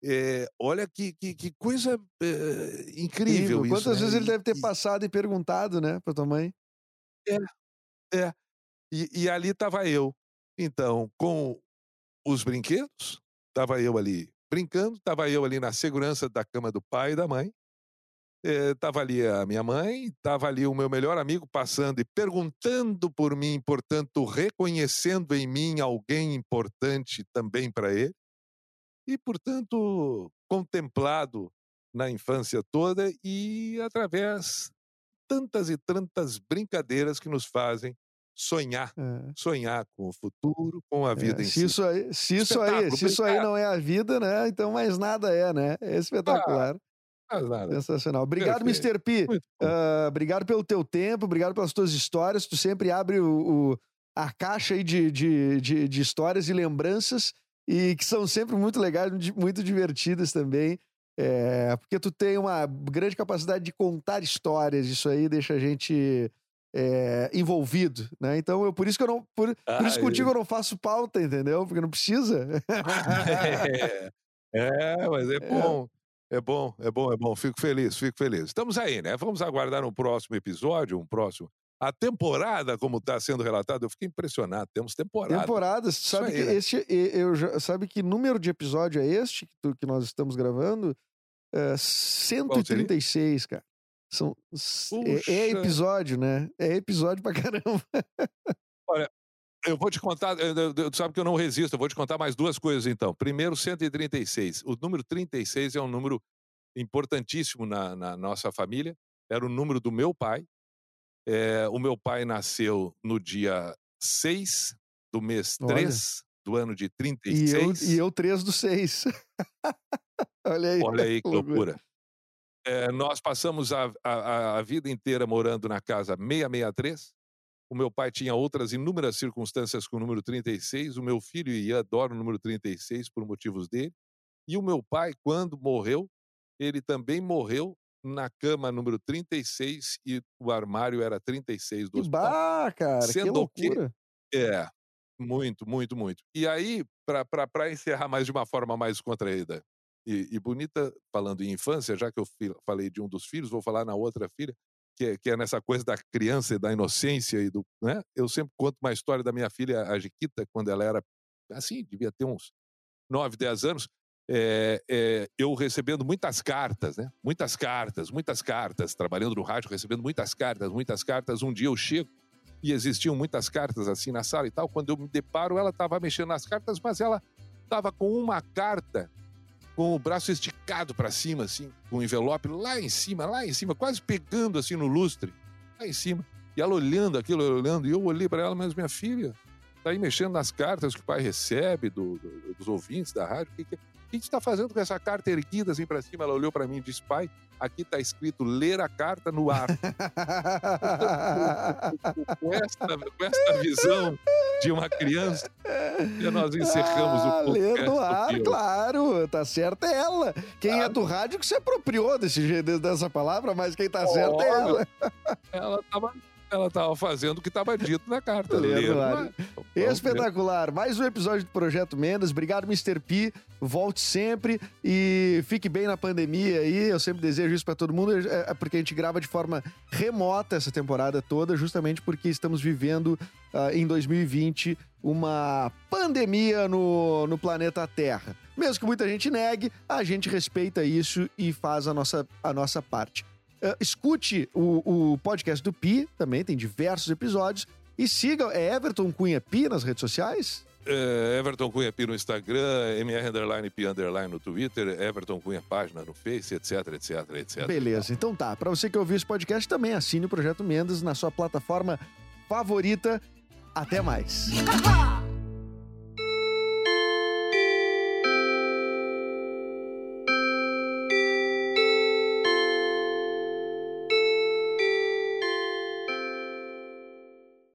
É, olha que, que, que coisa é, incrível, isso. Quantas né? vezes ele deve ter E- passado e perguntado, né, pra tua mãe? É. E, e ali estava eu. Então, com os brinquedos, estava eu ali brincando, estava eu ali na segurança da cama do pai e da mãe. Estava ali a minha mãe, estava ali o meu melhor amigo passando e perguntando por mim, portanto, reconhecendo em mim alguém importante também para ele. E, portanto, contemplado na infância toda e através tantas e tantas brincadeiras que nos fazem sonhar, É. sonhar com o futuro, com a vida É, em se si. isso aí, se isso aí, se isso aí não é a vida, né? Então mais nada é, né? É espetacular, Mas nada, sensacional. Obrigado, Perfeito. Mr. P. Ah, obrigado pelo teu tempo, obrigado pelas tuas histórias. Tu sempre abre o, o- a caixa aí de, de, de, de histórias e lembranças e que são sempre muito legais, muito divertidas também. É, porque tu tem uma grande capacidade de contar histórias, isso aí deixa a gente é, envolvido, né? Então, eu, por isso que eu não. Por, por isso Ah, contigo eu não faço pauta, entendeu? Porque não precisa. é, é, mas é bom. É bom, é bom, é bom. Fico feliz, fico feliz. Estamos aí, né? Vamos aguardar um próximo episódio, um próximo. A temporada, como está sendo relatado, eu fiquei impressionado. Temos temporada. Temporadas, sabe aí, que né? este, eu já, sabe que número de episódio é este que, tu- que nós estamos gravando? É 136, cara. São, é- é, episódio, né? É episódio pra caramba. Eu vou te contar, tu sabe que eu não resisto, eu vou te contar mais duas coisas então. Primeiro, 136. O número 36 é um número importantíssimo na, na nossa família. Era o número do meu pai. É, o meu pai nasceu no dia 6 do mês Olha. 3 do ano de E eu, 36. e eu 3 do 6. Olha aí. Olha aí que loucura. loucura. É, nós passamos a, a, a vida inteira morando na casa 663. O meu pai tinha outras inúmeras circunstâncias com o número 36. O meu filho Ian adora o número 36 por motivos dele. E o meu pai, quando morreu, ele também morreu na cama número 36 e o armário era 36 do Que hospital. bah, cara. Que Sendo que- loucura. É, muito, muito, muito. E aí, para encerrar mais de uma forma mais contraída e, e bonita, falando em infância, já que eu falei de um dos filhos, vou falar na outra filha, que é, que é nessa coisa da criança e da inocência e do, né? Eu sempre conto uma história da minha filha, a Jiquita, quando ela era, assim, devia ter uns 9, 10 anos, é, é, eu recebendo muitas cartas, né? Muitas cartas, muitas cartas, trabalhando no rádio, recebendo muitas cartas, muitas cartas. Um dia eu chego e existiam muitas cartas assim na sala e tal. Quando eu me deparo, ela estava mexendo nas cartas, mas ela estava com uma carta com o braço esticado para cima, assim, com o envelope lá em cima, lá em cima, quase pegando assim no lustre, lá em cima. E ela olhando aquilo, olhando, e eu olhei para ela, mas minha filha, tá aí mexendo nas cartas que o pai recebe do- do- dos ouvintes da rádio. Que, que, o que que você está fazendo com essa carta erguida assim para cima? Ela olhou para mim e disse: pai, aqui está escrito ler a carta no ar. com, esta, com esta visão de uma criança, nós encerramos ah, o podcast. no ar, claro. Tá certa é ela. Quem é do rádio que se apropriou desse dessa palavra, mas quem tá certo é ela. Ela estava ela tava fazendo o que estava dito na carta. Vamos ver. Espetacular. Mais um episódio do Projeto Mendes. Obrigado, Mr. P. Volte sempre e fique bem na pandemia aí. Eu sempre desejo isso pra todo mundo, é, é porque a gente grava de forma remota essa temporada toda, justamente porque estamos vivendo ah, em 2020 uma pandemia no, no planeta Terra. Mesmo que muita gente negue, a gente respeita isso e faz a nossa, a nossa parte. Ah, escute o, o podcast do Pi, também tem diversos episódios. E siga, é Everton Cunha Pi nas redes sociais? É, Everton Cunha Pi no Instagram, MR Underline Pi Underline no Twitter, Everton Cunha Página no Face, etc, etc, etc. Beleza, então tá. Pra você que ouviu esse podcast, também assine o Projeto Mendes na sua plataforma favorita. Até mais.